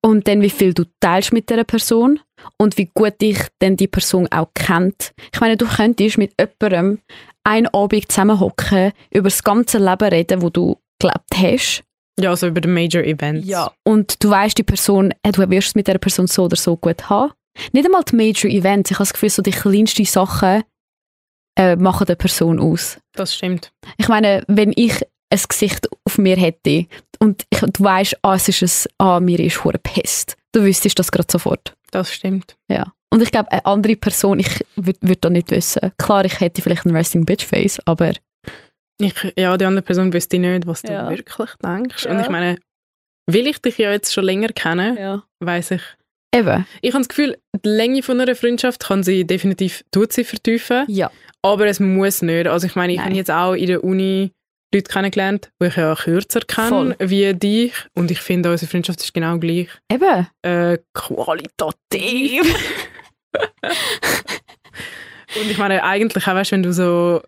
und dann wie viel du teilst mit dieser Person und wie gut dich dann die Person auch kennt. Ich meine, du könntest mit jemandem einen Abend zusammenhocken, über das ganze Leben reden, wo du gelebt hast. Ja, also über die Major Events. Ja. Und du weißt, die Person, äh, du wirst es mit der Person so oder so gut haben. Nicht einmal die Major Events. Ich habe das Gefühl, so die kleinsten Sachen äh, machen der Person aus. Das stimmt. Ich meine, wenn ich ein Gesicht auf mir hätte und ich, du weißt, ah, es ist ein, ah, mir ist hure Pest, du wüsstest das gerade sofort. Das stimmt. Ja. Und ich glaube, eine andere Person, ich würde würd da nicht wissen. Klar, ich hätte vielleicht ein Resting Bitch Face, aber... Ich, ja, die andere Person wüsste nicht, was du ja. wirklich denkst. Ja. Und ich meine, will ich dich ja jetzt schon länger kennen, ja. weiß ich. Eben. Ich habe das Gefühl, die Länge von einer Freundschaft kann sie definitiv, tut sie vertiefen. Ja. Aber es muss nicht. Also ich meine, ich habe jetzt auch in der Uni Leute kennengelernt, die ich ja kürzer kenne wie dich. Und ich finde, unsere Freundschaft ist genau gleich. Eben. Äh, qualitativ. und ich meine, eigentlich auch, weißt, wenn du so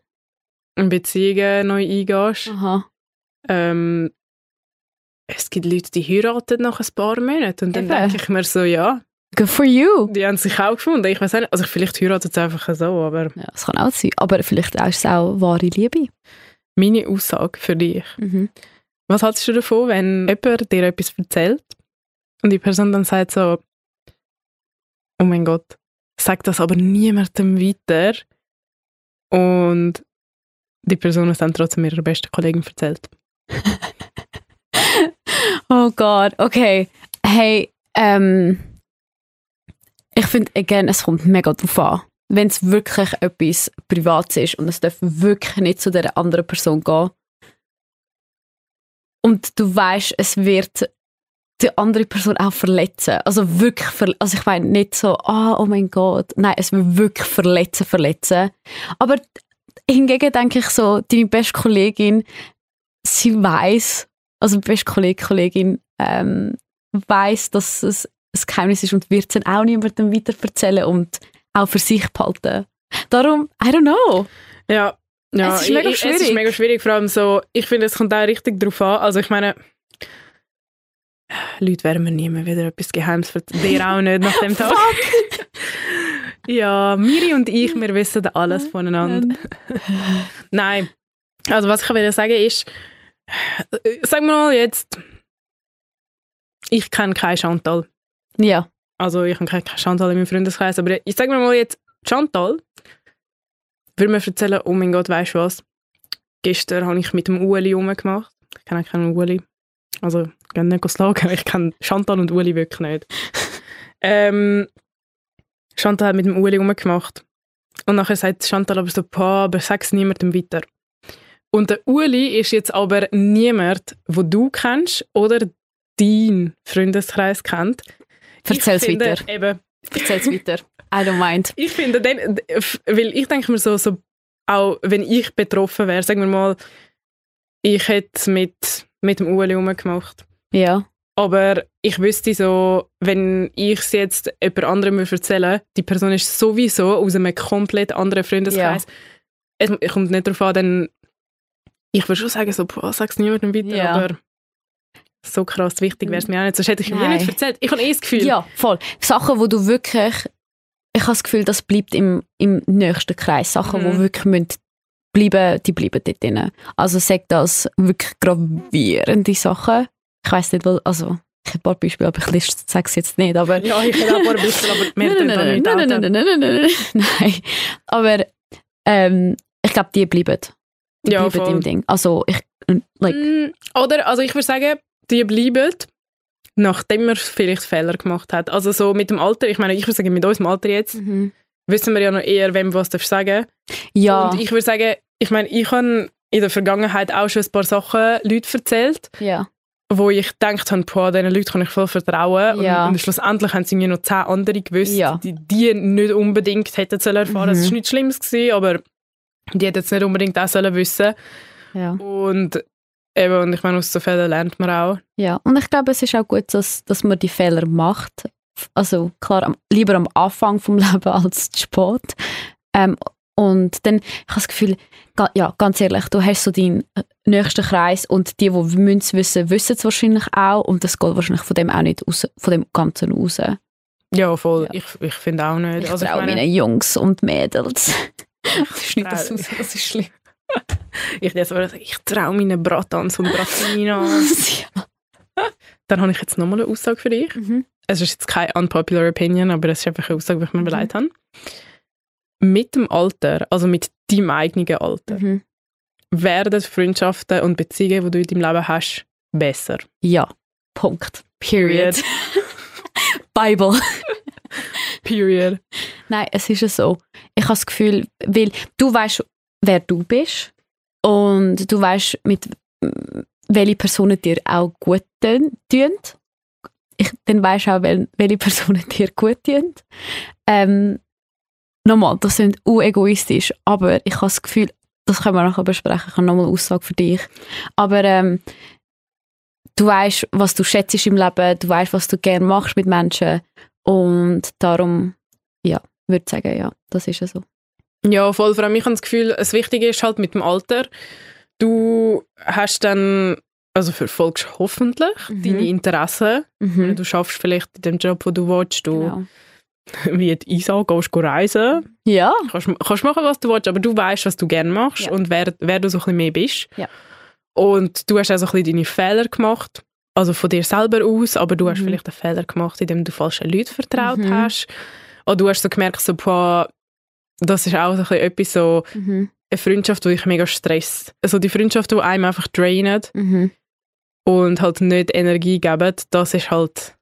in Beziehungen neu eingehst, ähm, es gibt Leute, die heiraten nach ein paar Monaten. Und dann denke ich mir so, ja. Good for you. Die haben sich auch gefunden. Ich weiß nicht, also vielleicht heiraten sie einfach so, aber... Ja, das kann auch sein. Aber vielleicht ist es auch wahre Liebe. Meine Aussage für dich. Mhm. Was hältst du davon, wenn jemand dir etwas erzählt und die Person dann sagt so, oh mein Gott, sag das aber niemandem weiter und die Person es dann trotzdem ihrer besten Kollegin erzählt. oh Gott, okay. Hey, ähm, ich finde, again, es kommt mega drauf an. Wenn es wirklich etwas Privates ist und es darf wirklich nicht zu der anderen Person gehen und du weißt, es wird die andere Person auch verletzen. Also wirklich, verle also ich meine nicht so, ah, oh mein Gott, nein, es wird wirklich verletzen, verletzen. Aber hingegen denke ich so, deine beste Kollegin, sie weiß, also beste Kollegin, Kollegin ähm, weiß, dass es ein Geheimnis ist und wird es dann auch niemandem weiter erzählen und auch für sich behalten. Darum, I don't know. Ja, ja, es ist mega schwierig. Es ist mega schwierig, vor allem so, ich finde, es kommt auch richtig darauf an. Also ich meine, Leute werden mir nie mehr wieder etwas Geheimes erzählen. Dir auch nicht nach dem Tag. ja, Miri und ich, wir wissen alles voneinander. Nein. Also was ich will sagen ist, sagen wir mal jetzt, ich kenne keinen Chantal. Ja. Also ich habe keinen Chantal in meinem Freundeskreis, aber ich sage mir mal jetzt, Chantal würde mir erzählen, oh mein Gott, weißt du was? Gestern habe ich mit dem Ueli rumgemacht. Ich kenne keinen Ueli. Also, ich kann nicht schlagen. Ich kenne Chantal und Uli wirklich nicht. ähm, Chantal hat mit dem Uli rumgemacht. Und nachher sagt Chantal aber so, pa, aber sag es niemandem weiter. Und der Uli ist jetzt aber niemand, wo du kennst oder dein Freundeskreis kennt. Erzähl's weiter. Eben, Erzähl's weiter. I don't mind. Ich finde, dann, weil ich denke mir so, so, auch wenn ich betroffen wäre, sagen wir mal, ich hätte mit mit dem Ueli rumgemacht. Ja. Aber ich wüsste so, wenn ich es jetzt jemand anderem erzählen die Person ist sowieso aus einem komplett anderen Freundeskreis. Es kommt nicht darauf an, dann ich würde schon sagen, so, boah, sag's niemandem weiter, Ja. aber so krass wichtig wäre es mir auch nicht. Sonst hätte ich mir nicht erzählt. Ich habe eh das Gefühl. Ja, voll. Sachen, wo du wirklich, ich habe das Gefühl, das bleibt im, im nächsten Kreis. Sachen, Mhm. wo wirklich müssen bleiben, die bleiben dort drin. Also sag das wirklich gravierende Sachen. Ich weiß nicht, weil, also ich habe ein paar Beispiele, aber ich sage es jetzt nicht, aber Ja, ich auch ein paar Beispiele, aber wir nein, nein, nein, nein, nein, nein, nein. Aber ähm, ich glaube, die bleiben. Die Ja, bleiben voll. im Ding. Also ich, like, Mm, Oder, also ich würde sagen, die bleiben, nachdem man vielleicht Fehler gemacht hat. Also so mit dem Alter, ich meine, ich würde sagen, mit unserem Alter jetzt, mhm. wissen wir ja noch eher, wem was darf sagen. ja, Und ich würde sagen, ich meine, ich habe in der Vergangenheit auch schon ein paar Sachen Leuten erzählt, ja, wo ich gedacht habe, boah, diesen Leuten kann ich voll vertrauen. Ja. Und, und schlussendlich haben sie mir noch zehn andere gewusst, Ja. die die nicht unbedingt hätten sollen erfahren. Es Mhm. war nichts Schlimmes, gewesen, aber die hätten es nicht unbedingt auch sollen wissen. ja. Und eben, und ich meine, aus so Fällen lernt man auch. Ja, und ich glaube, es ist auch gut, dass, dass man die Fehler macht. Also klar, am, lieber am Anfang vom Leben als zu spät. Ähm, und dann, ich habe das Gefühl, ja, ganz ehrlich, du hast so deinen äh, nächsten Kreis und die, die es wissen, wissen es wahrscheinlich auch und das geht wahrscheinlich von dem auch nicht raus, von dem Ganzen raus. Ja, voll. Ja. Ich, ich finde auch nicht. Ich also, traue meine, meinen Jungs und Mädels. Ich schneide das trau- aus, das ist schlimm. ich, sagen, ich traue meinen Bratans und Bratinas. Dann habe ich jetzt nochmal eine Aussage für dich. Mhm. Es ist jetzt keine unpopular opinion, aber es ist einfach eine Aussage, die ich mir Mhm. überlegt habe. Mit dem Alter, also mit deinem eigenen Alter, Mhm. werden Freundschaften und Beziehungen, die du in deinem Leben hast, besser. Ja, Punkt. Period. Bible. Period. Nein, es ist ja so. Ich habe das Gefühl, weil du weißt, wer du bist und du weißt, mit mm, welche Personen dir auch gut tun. Ich, dann weißt du auch, wel, welche Personen dir gut tun. Ähm, nochmal, das sind unegoistisch, aber ich habe das Gefühl, das können wir nachher besprechen. Ich habe nochmal eine Aussage für dich. Aber ähm, du weißt, was du schätzt im Leben, du weißt, was du gerne machst mit Menschen und darum ja, würde ich sagen, ja, das ist ja so. Ja, voll. Vor allem, ich habe das Gefühl, das Wichtige ist halt mit dem Alter, du hast dann, also verfolgst hoffentlich Mhm. deine Interessen. Mhm. Du schaffst vielleicht in dem Job, wo du willst, du, Genau. wie die Isa, gehst go reisen. Ja, Kannst, kannst machen, was du willst, aber du weißt, was du gerne machst Ja. und wer, wer du so ein bisschen mehr bist. Ja. Und du hast auch so ein bisschen deine Fehler gemacht, also von dir selber aus, aber du hast Mhm. vielleicht einen Fehler gemacht, indem du falschen Leuten vertraut Mhm. hast. Oder du hast so gemerkt, so, boah, das ist auch so ein bisschen etwas so, mhm. eine Freundschaft, die dich mega stresst. Also die Freundschaft, die einem einfach drainen Mhm. und halt nicht Energie geben, das ist halt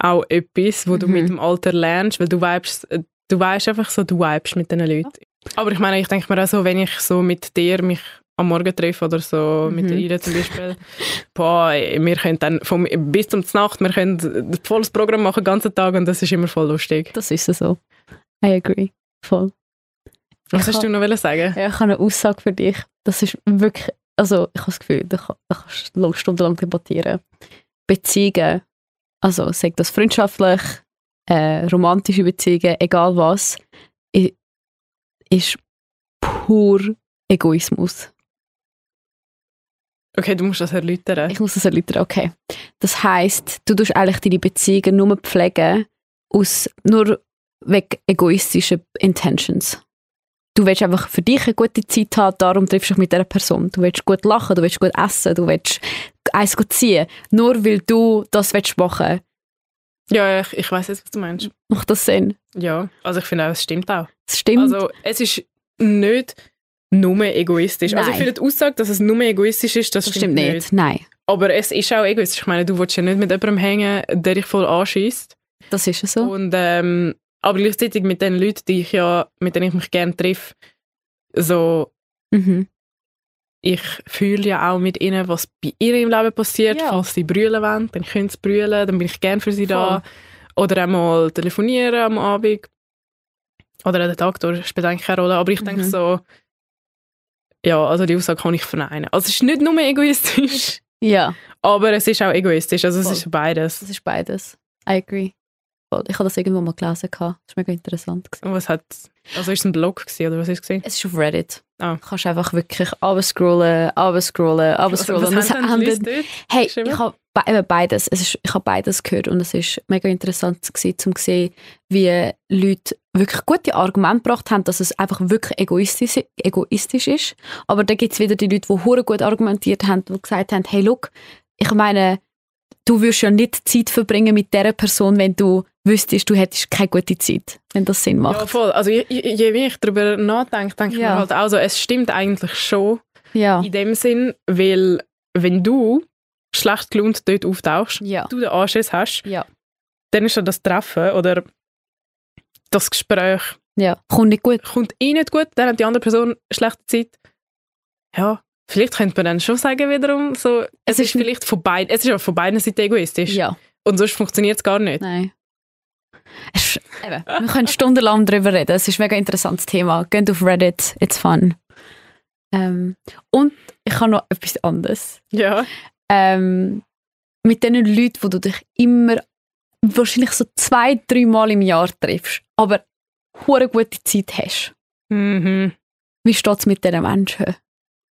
auch etwas, wo du Mhm. mit dem Alter lernst, weil du vibest, äh, du weißt einfach so, du vibest mit diesen Leuten. Aber ich meine, ich denke mir auch so, wenn ich so mit dir mich am Morgen treffe oder so, mit Mhm. der Ira zum Beispiel, boah, wir können dann vom, bis zum Nacht, wir können volles Programm machen, den ganzen Tag und das ist immer voll lustig. Das ist ja so. I agree. Voll. Was Ich hast ha- du noch wollen sagen? Ja, ich habe eine Aussage für dich. Das ist wirklich, also ich habe das Gefühl, da, kann- da kannst du stundenlang debattieren. Beziehungen, also sag das freundschaftlich, äh, romantische Beziehungen, egal was, ist pur Egoismus. Okay, du musst das erläutern. Ich muss das erläutern, okay. Das heisst, du tust eigentlich deine Beziehungen nur pflegen aus, nur wegen egoistischen Intentions. Du willst einfach für dich eine gute Zeit haben, darum triffst du dich mit dieser Person. Du willst gut lachen, du willst gut essen, du willst eins gut ziehen. Nur weil du das willst machen Ja, ich, ich weiß jetzt, was du meinst. Macht das Sinn? Ja, also ich finde auch, es stimmt auch. Das stimmt. Also es ist nicht nur egoistisch. Also ich Nein. finde die Aussage, dass es nur egoistisch ist, das, das stimmt nicht. Nein, Aber es ist auch egoistisch. Ich meine, du willst ja nicht mit jemandem hängen, der dich voll anschießt. das ist ja so. Und ähm, aber gleichzeitig mit den Leuten, die ich ja, mit denen ich mich gerne treffe, so Mhm. ich fühle ja auch mit ihnen, was bei ihnen im Leben passiert. Ja. Falls sie brüllen wollen, dann können sie brüllen, dann bin ich gerne für sie da. Oder einmal telefonieren am Abend. Oder an den Tag durch, spielt eigentlich keine Rolle. Aber ich denke Mhm. so, ja, also die Aussage kann ich verneinen. Also es ist nicht nur egoistisch, Ja, aber es ist auch egoistisch. Also es Voll. ist beides. das ist beides. I agree. Ich habe das irgendwo mal gelesen. Das war mega interessant. Und was hat, also ist es ein Blog gewesen, oder was ist es gewesen? Es ist auf Reddit. Ah. Du kannst einfach wirklich abscrollen, abscrollen, abscrollen. Also, was Und haben denn dort Hey, ich habe eben beides. Es ist, ich habe beides gehört und es ist mega interessant gewesen, zum zu sehen, wie Leute wirklich gute Argumente gebracht haben, dass es einfach wirklich egoistisch, egoistisch ist. Aber dann gibt es wieder die Leute, die hure gut argumentiert haben, die gesagt haben, hey, look, ich meine, du würdest ja nicht Zeit verbringen mit dieser Person, wenn du wüsstest, du hättest keine gute Zeit, wenn das Sinn macht. Ja, voll. Also je, je, je mehr ich darüber nachdenke, denke ich Ja. mir halt auch so, es stimmt eigentlich schon Ja. in dem Sinn, weil wenn du schlecht gelaunt dort auftauchst, Ja. du den Anschiss hast, Ja. dann ist ja das Treffen oder das Gespräch Ja. Kommt nicht gut. kommt eh nicht gut, dann hat die andere Person schlechte Zeit. Ja, vielleicht könnte man dann schon sagen wiederum, so, es, Es ist, ist vielleicht von beiden, es ist ja von beiden Seiten egoistisch. Ja. Und sonst funktioniert es gar nicht. Nein. Ist, eben, wir können stundenlang darüber reden. Es ist ein mega interessantes Thema. Geht auf Reddit, it's fun. Ähm, und ich habe noch etwas anderes. Ja. Ähm, mit den Leuten, wo du dich immer wahrscheinlich so zwei, drei Mal im Jahr triffst, aber eine gute Zeit hast. Mhm. Wie steht es mit diesen Menschen?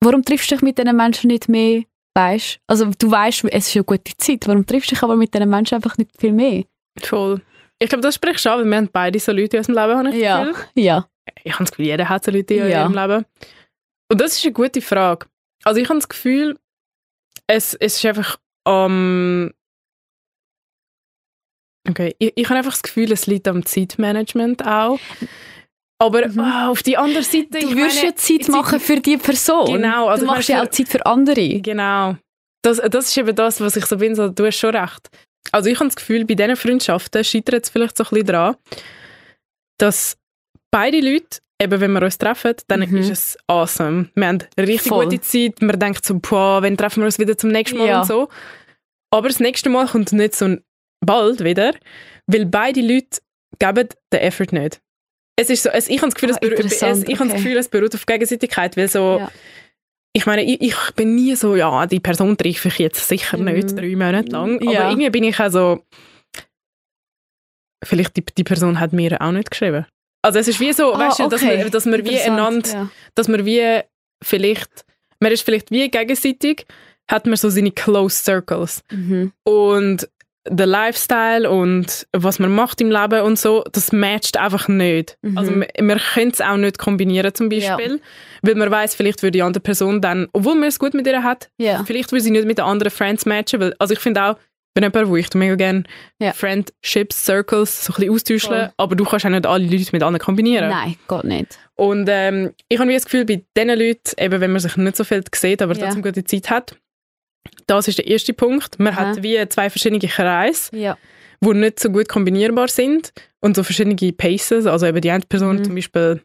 Warum triffst du dich mit diesen Menschen nicht mehr? Weißt? Also du weißt, es ist eine gute Zeit. Warum triffst du dich aber mit diesen Menschen einfach nicht viel mehr? Voll. Ich glaube, das spricht schon, weil wir haben beide so Leute in unserem Leben, habe ich Ja. Gefühl. Ja. Ich habe das Gefühl, jeder hat so Leute in Ja. ihrem Leben. Und das ist eine gute Frage. Also ich habe das Gefühl, es, es ist einfach am... okay, ich, ich habe einfach das Gefühl, es liegt am Zeitmanagement auch. Aber Mhm. ah, auf die andere Seite... Du meine, ja Zeit machen für die Person. Genau, also du machst ja auch Zeit für andere. Genau. Das, das ist eben das, was ich so bin, so, du hast schon recht. Also ich habe das Gefühl, bei diesen Freundschaften scheitert es vielleicht so ein bisschen daran, dass beide Leute, eben wenn wir uns treffen, dann Mhm. ist es awesome. Wir haben richtig Voll. gute Zeit, man denkt so, boah, wenn treffen wir uns wieder zum nächsten Mal Ja. und so. Aber das nächste Mal kommt nicht so bald wieder, weil beide Leute geben den Effort nicht. Es ist so, es, ich habe das Gefühl, Ah, es, beru- es, interessant, ich habe das okay. Gefühl, es beruht auf Gegenseitigkeit, weil so, Ja. Ich meine, ich, ich bin nie so, ja, die Person treffe ich jetzt sicher Mhm. nicht, drei Monate lang. Aber Ja. irgendwie bin ich auch so, vielleicht die, die Person hat mir auch nicht geschrieben. Also es ist wie so, Ah, weißt du, dass wir, dass wir wie einander, ja. dass wir wie vielleicht, man ist vielleicht wie gegenseitig, hat man so seine Close Circles. Mhm. Und der Lifestyle und was man macht im Leben und so, das matcht einfach nicht. Mhm. Also wir, wir können es auch nicht kombinieren zum Beispiel, weil man weiß, vielleicht würde die andere Person dann, obwohl man es gut mit ihr hat, Ja. vielleicht würde sie nicht mit den anderen Friends matchen, weil, also ich finde auch, ich bin jemand, wo ich mega gerne Ja. Friendships, Circles so ein bisschen austauschen, Voll. aber du kannst auch nicht alle Leute mit anderen kombinieren. Nein, geht nicht. Und ähm, ich habe das Gefühl, bei diesen Leuten, eben wenn man sich nicht so viel sieht, aber Ja. trotzdem gute Zeit hat, das ist der erste Punkt. Man Aha. hat wie zwei verschiedene Kreise, Ja. die nicht so gut kombinierbar sind und so verschiedene Paces, also eben die eine Person Mhm. zum Beispiel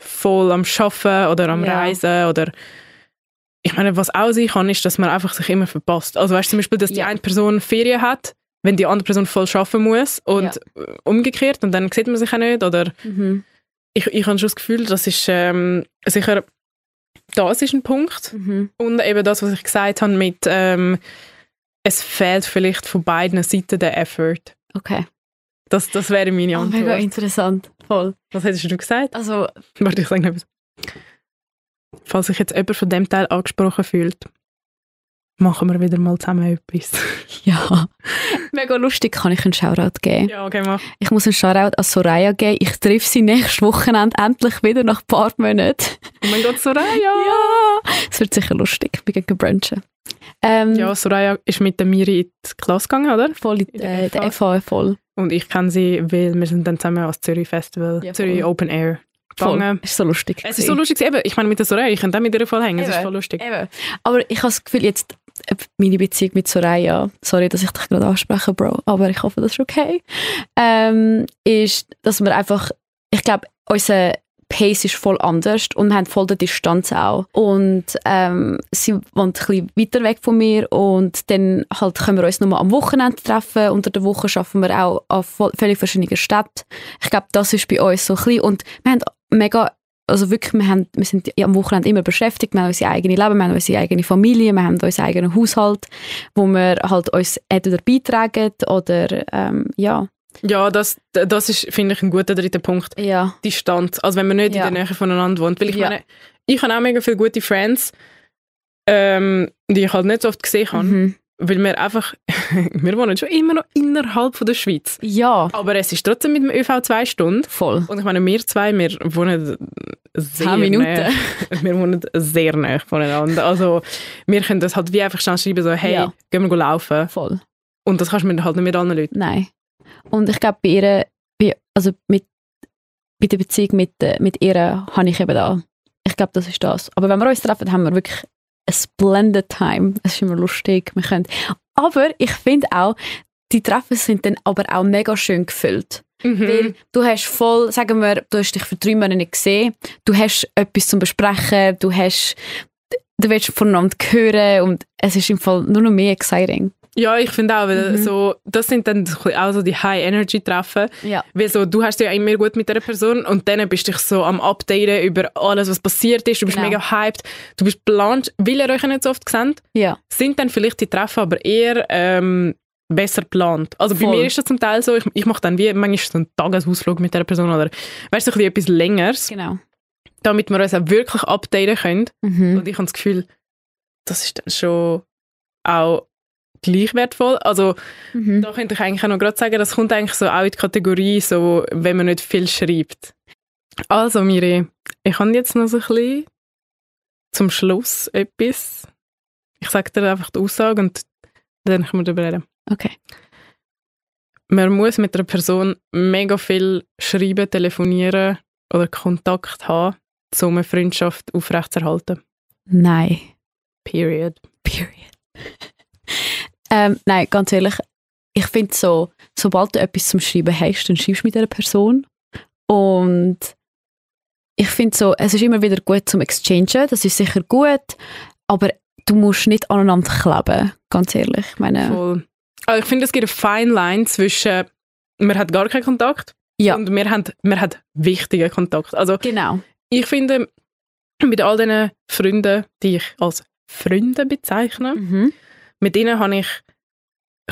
voll am Arbeiten oder am Ja. Reisen oder ich meine, was auch sein kann, ist, dass man einfach sich immer verpasst. Also weißt du zum Beispiel, dass die Ja. eine Person Ferien hat, wenn die andere Person voll arbeiten muss und äh, umgekehrt und dann sieht man sich auch nicht oder Mhm. ich, ich habe schon das Gefühl, das ist ähm, sicher, das ist ein Punkt. Mhm. Und eben das, was ich gesagt habe mit, ähm, es fehlt vielleicht von beiden Seiten der Effort. Okay. Das, das wäre meine Oh, mega Antwort. interessant. Voll. was hättest du gesagt? Also, Warte, ich sage noch etwas. Falls sich jetzt jemand von dem Teil angesprochen fühlt, machen wir wieder mal zusammen etwas. ja. mega lustig, kann ich einen Shoutout geben. ja, okay, mach. Ich muss einen Shoutout an Soraya geben. Ich treffe sie nächstes Wochenende endlich wieder nach ein paar Monaten. Oh mein Gott, Soraya! Ja! Es wird sicher lustig. Wir gehen brunchen. Ähm, Ja, Soraya ist mit der Miri in die Klasse gegangen, oder? voll in äh, der FH voll. Und ich kenne sie, weil wir sind dann zusammen ans Zürich Festival, Ja, Zürich. Open Air gegangen. Es ist so lustig. Es ist so lustig, eben, ich meine mit der Soraya, ich könnte auch mit ihr voll hängen, es ist voll lustig. Eben. Aber ich habe das Gefühl, jetzt meine Beziehung mit Soraya, sorry, dass ich dich gerade anspreche, Bro, aber ich hoffe, das ist okay, ähm, ist, dass wir einfach, ich glaube, unser Pace ist voll anders und wir haben voll die Distanz auch. Und ähm, sie wohnt ein bisschen weiter weg von mir und dann halt können wir uns nur am Wochenende treffen. Unter der Woche arbeiten wir auch an völlig verschiedenen Städten. Ich glaube, das ist bei uns so ein bisschen. Und wir haben mega also wirklich, wir, haben, wir sind am Wochenende immer beschäftigt, wir haben unser eigenes Leben, wir haben unsere eigene Familie, wir haben unseren eigenen Haushalt, wo wir halt uns entweder beitragen oder ähm, ja. Ja, das, das ist, finde ich, ein guter dritter Punkt. Ja. Distanz. Also wenn man nicht Ja. in der Nähe voneinander wohnt. Weil ich Ja. meine, ich habe auch mega viele gute Friends, ähm, die ich halt nicht so oft gesehen habe. Mhm. Weil wir einfach, wir wohnen schon immer noch innerhalb von der Schweiz. Ja, Aber es ist trotzdem mit dem ÖV zwei Stunden. voll. Und ich meine, wir zwei, wir wohnen sehr Minuten. nah. Wir wohnen sehr nah voneinander. Also wir können das halt wie einfach schnell schreiben, so, hey, Ja. gehen wir laufen. Voll. Und das kannst du mit, halt nicht mit anderen Leuten. Nein. Und ich glaube, bei ihr, bei, also mit, bei der Beziehung mit, äh, mit ihr habe ich eben da. Ich glaube, das ist das. Aber wenn wir uns treffen, haben wir wirklich splendid time. Es ist immer lustig. Wir können. Aber ich finde auch, die Treffen sind dann aber auch mega schön gefüllt. Mhm. Weil du hast voll, sagen wir, du hast dich für drei Monate nicht gesehen, du hast etwas zum Besprechen, du hast, du willst voneinander hören und es ist im Fall nur noch mehr exciting. Ja, ich finde auch, weil Mhm. so, das sind dann auch so die High-Energy-Treffen. Ja. Weil so, du hast ja immer gut mit dieser Person und dann bist du dich so am Updaten über alles, was passiert ist. Du bist Genau. mega hyped. Du bist plant, weil ihr euch ja nicht so oft seht, Ja. sind dann vielleicht die Treffen aber eher ähm, besser geplant. Also bei Voll. mir ist das zum Teil so, ich, ich mache dann wie manchmal so einen Tagesausflug mit dieser Person oder weißt du, so ein bisschen etwas Längeres, Genau. damit wir uns auch wirklich updaten können. Mhm. Und ich habe das Gefühl, das ist dann schon auch gleich wertvoll. Also Mhm. da könnte ich eigentlich auch noch gerade sagen, das kommt eigentlich so auch in die Kategorie, so, wenn man nicht viel schreibt. Also Miri, ich habe jetzt noch so ein bisschen zum Schluss etwas. Ich sage dir einfach die Aussage und dann können wir darüber reden. Okay. Man muss mit einer Person mega viel schreiben, telefonieren oder Kontakt haben, um eine Freundschaft aufrechtzuerhalten. Nein. Period. Period. Ähm, nein, ganz ehrlich, ich finde so, sobald du etwas zum Schreiben hast, dann schreibst du mit dieser Person. Und ich finde so, es ist immer wieder gut zum Exchangen, das ist sicher gut, aber du musst nicht aneinander kleben, ganz ehrlich. Ich meine, Voll. Also ich finde, es gibt eine Fine Line zwischen, man hat gar keinen Kontakt Ja. und man hat, man hat wichtigen Kontakt. Also genau. ich finde, mit all diesen Freunden, die ich als Freunde bezeichne, Mhm. Mit denen habe ich,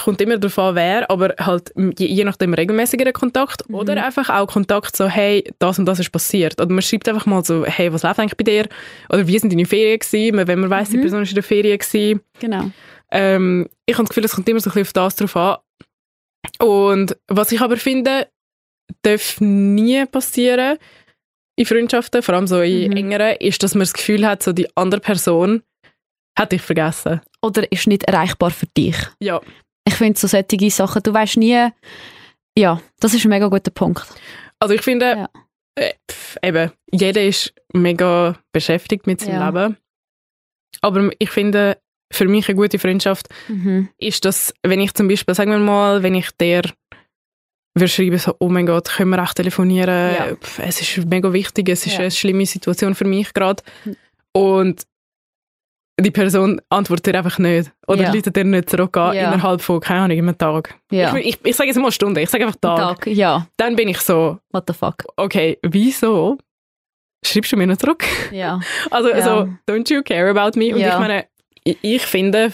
kommt immer darauf an, wer, aber halt je, je nachdem regelmäßigeren Kontakt Mhm. oder einfach auch Kontakt so, hey, das und das ist passiert. Oder man schreibt einfach mal so, hey, was läuft eigentlich bei dir? Oder wie sind deine Ferien gewesen? Wenn man weiss, die Mhm. Person ist in der Ferien gewesen. Genau. Ähm, ich habe das Gefühl, es kommt immer so ein bisschen auf das drauf an. Und was ich aber finde, darf nie passieren in Freundschaften, vor allem so in Mhm. engeren, ist, dass man das Gefühl hat, so die andere Person hat dich vergessen. Oder ist nicht erreichbar für dich. Ja, Ich finde so solche Sachen, du weißt nie, ja, das ist ein mega guter Punkt. also ich finde, Ja. äh, pf, eben, jeder ist mega beschäftigt mit seinem Ja. Leben. Aber ich finde, für mich eine gute Freundschaft Mhm. ist das, wenn ich zum Beispiel, sagen wir mal, wenn ich der würde schreiben so, oh mein Gott, können wir echt telefonieren? Ja. Pff, Es ist mega wichtig, es ist eine schlimme Situation für mich gerade. Hm. Und die Person antwortet dir einfach nicht. Oder Ja. leitet dir nicht zurück an, Ja. innerhalb von, keine Ahnung, einem Tag. Ja. Ich, ich, ich sage jetzt mal Stunde, ich sage einfach Tag. Tag. Ja, Dann bin ich so, what the fuck. okay, wieso schreibst du mir nicht zurück? Ja. Also, Ja. so, don't you care about me? Und ich meine, ich, ich finde,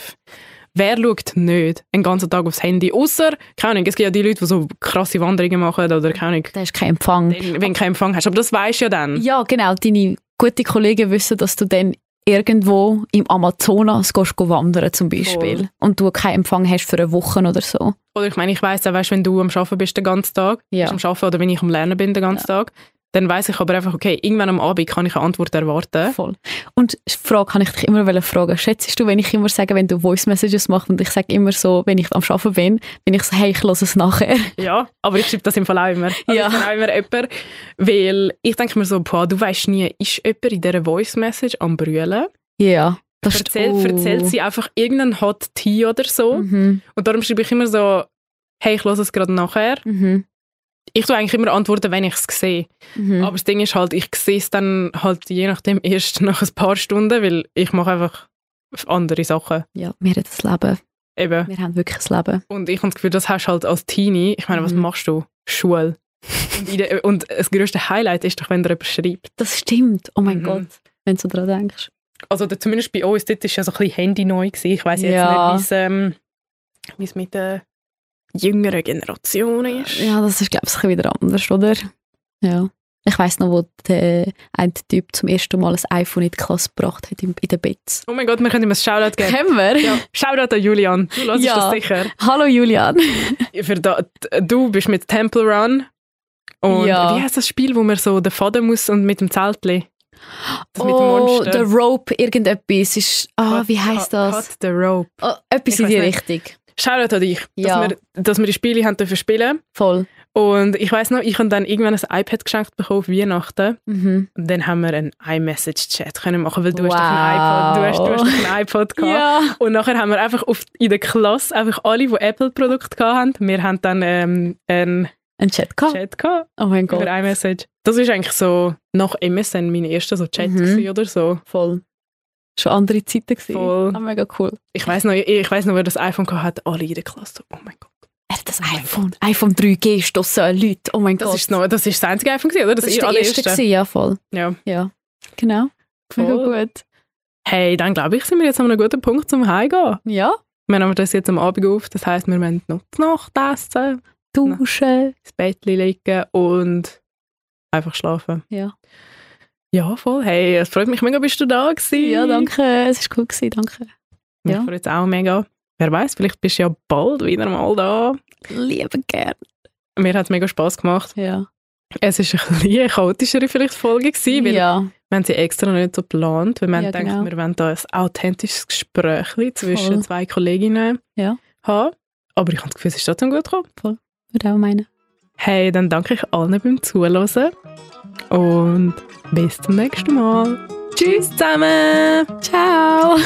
wer schaut nicht einen ganzen Tag aufs Handy? Außer, keine Ahnung, es gibt ja die Leute, die so krasse Wanderungen machen oder keine Ahnung, Da ist kein Empfang. wenn du keinen Empfang hast. Aber das weisst du ja dann. Ja, genau. Deine guten Kollegen wissen, dass du dann irgendwo im Amazonas gehst go wandern zum Beispiel Voll. und du keinen Empfang hast für eine Woche oder so. Oder ich meine, ich weiss auch, weißt, wenn du am Arbeiten bist den ganzen Tag, Ja. bist am Arbeiten oder wenn ich am Lernen bin den ganzen Tag, dann weiss ich aber einfach, okay, irgendwann am Abend kann ich eine Antwort erwarten. Voll. Und die Frage kann ich dich immer fragen. Schätzt du, wenn ich immer sage, wenn du Voice Messages machst und ich sage immer so, wenn ich am Arbeiten bin, bin ich so, hey, ich lasse es nachher. Ja, aber ich schreibe das im Fall auch immer. Also Ja. Ich bin auch immer jemand, weil ich denke mir so, boah, du weißt nie, ist jemand in dieser Voice Message am Brüllen? Ja. Das ist- Erzähl, oh. erzählt sie einfach irgendeinen Hot Tea oder so. Mhm. Und darum schreibe ich immer so, hey, ich höre es gerade nachher. Mhm. Ich tue eigentlich immer antworten, wenn ich es sehe. Mhm. Aber das Ding ist halt, ich sehe es dann halt je nachdem erst nach ein paar Stunden, weil ich mache einfach andere Sachen. Ja, wir haben das Leben. Eben. Wir haben wirklich das Leben. Und ich habe das Gefühl, das hast du halt als Teenie. Ich meine, was Mhm. machst du? Schule. Und, der, und das grösste Highlight ist doch, wenn der jemand schreibt. Das stimmt. Oh mein Mhm. Gott, wenn du daran denkst. Also zumindest bei uns, dort war ja so ein bisschen Handy neu. Gewesen. Ich weiß jetzt Ja. nicht, wie es ähm, wie es mit der jüngeren Generation ist. Ja, das ist, glaube ich, wieder anders, oder? Ja. Ich weiss noch, wo der ein Typ zum ersten Mal ein iPhone in die Klasse gebracht hat, in, in den Bets. Oh mein Gott, wir können ihm ein Shoutout geben. Kennen wir? Ja, Shoutout an Julian. Du hörst Ja. das sicher. Hallo Julian. Für da, du bist mit Temple Run. Und Ja. wie heißt das Spiel, wo man so den Faden muss und mit dem Zeltli? Das oh, der Rope, irgendetwas. Ist, ah, Cut- wie heißt das? Cut the Rope. Oh, etwas Ich in die weiss nicht. Shoutout an dich, Ja. dass, wir, dass wir die Spiele haben dürfen spielen Voll. Und ich weiß noch, ich habe dann irgendwann ein iPad geschenkt bekommen auf Weihnachten. Mhm. Und dann haben wir einen iMessage-Chat können machen, weil du Wow. hast doch ein iPod, du hast, du hast doch ein iPod gehabt. Ja. Und nachher haben wir einfach auf, in der Klasse einfach alle, die Apple-Produkte hatten, wir haben dann ähm, einen Ein Chat gehabt. Chat gehabt Oh mein Gott. über iMessage. Das ist eigentlich so nach MSN mein erster so Chat Mhm. oder so. Voll. Schon andere Zeiten gewesen. Voll. Oh, mega cool. Ich weiß noch, ich, ich weiß noch, wer das iPhone gehabt hat, alle in der Klasse. Oh mein Gott. Er hat das Oh iPhone. iPhone 3G ist das so Leute. Oh mein Das Gott. ist, noch, das ist das einzige iPhone gewesen, oder? das ist der erste gewesen, ja voll. Ja. Ja. Genau. Mega Voll. gut. Hey, dann glaube ich, sind wir jetzt an einem guten Punkt zum Heimgehen. Ja. Wir haben das jetzt am Abend auf, das heisst, wir müssen noch die Nacht essen, Duschen. ins Bett liegen und einfach schlafen. Ja. Ja, voll. Hey, es freut mich mega, bist du da gewesen. Ja, danke. Es war cool gewesen, danke. Mich Ja. freut es auch mega. Wer weiß, vielleicht bist du ja bald wieder mal da. Liebe gern. Mir hat es mega Spass gemacht. Ja. Es war ein bisschen eine chaotischere vielleicht Folge, gewesen, weil ja. wir haben sie extra nicht so geplant, weil wir Ja, haben gedacht, genau. wir wollen da ein authentisches Gespräch zwischen Voll. zwei Kolleginnen Ja. haben. Aber ich habe das Gefühl, es ist trotzdem gut gekommen. Würde auch meinen. Hey, dann danke ich allen beim Zuhören und bis zum nächsten Mal. Tschüss zusammen! Ciao.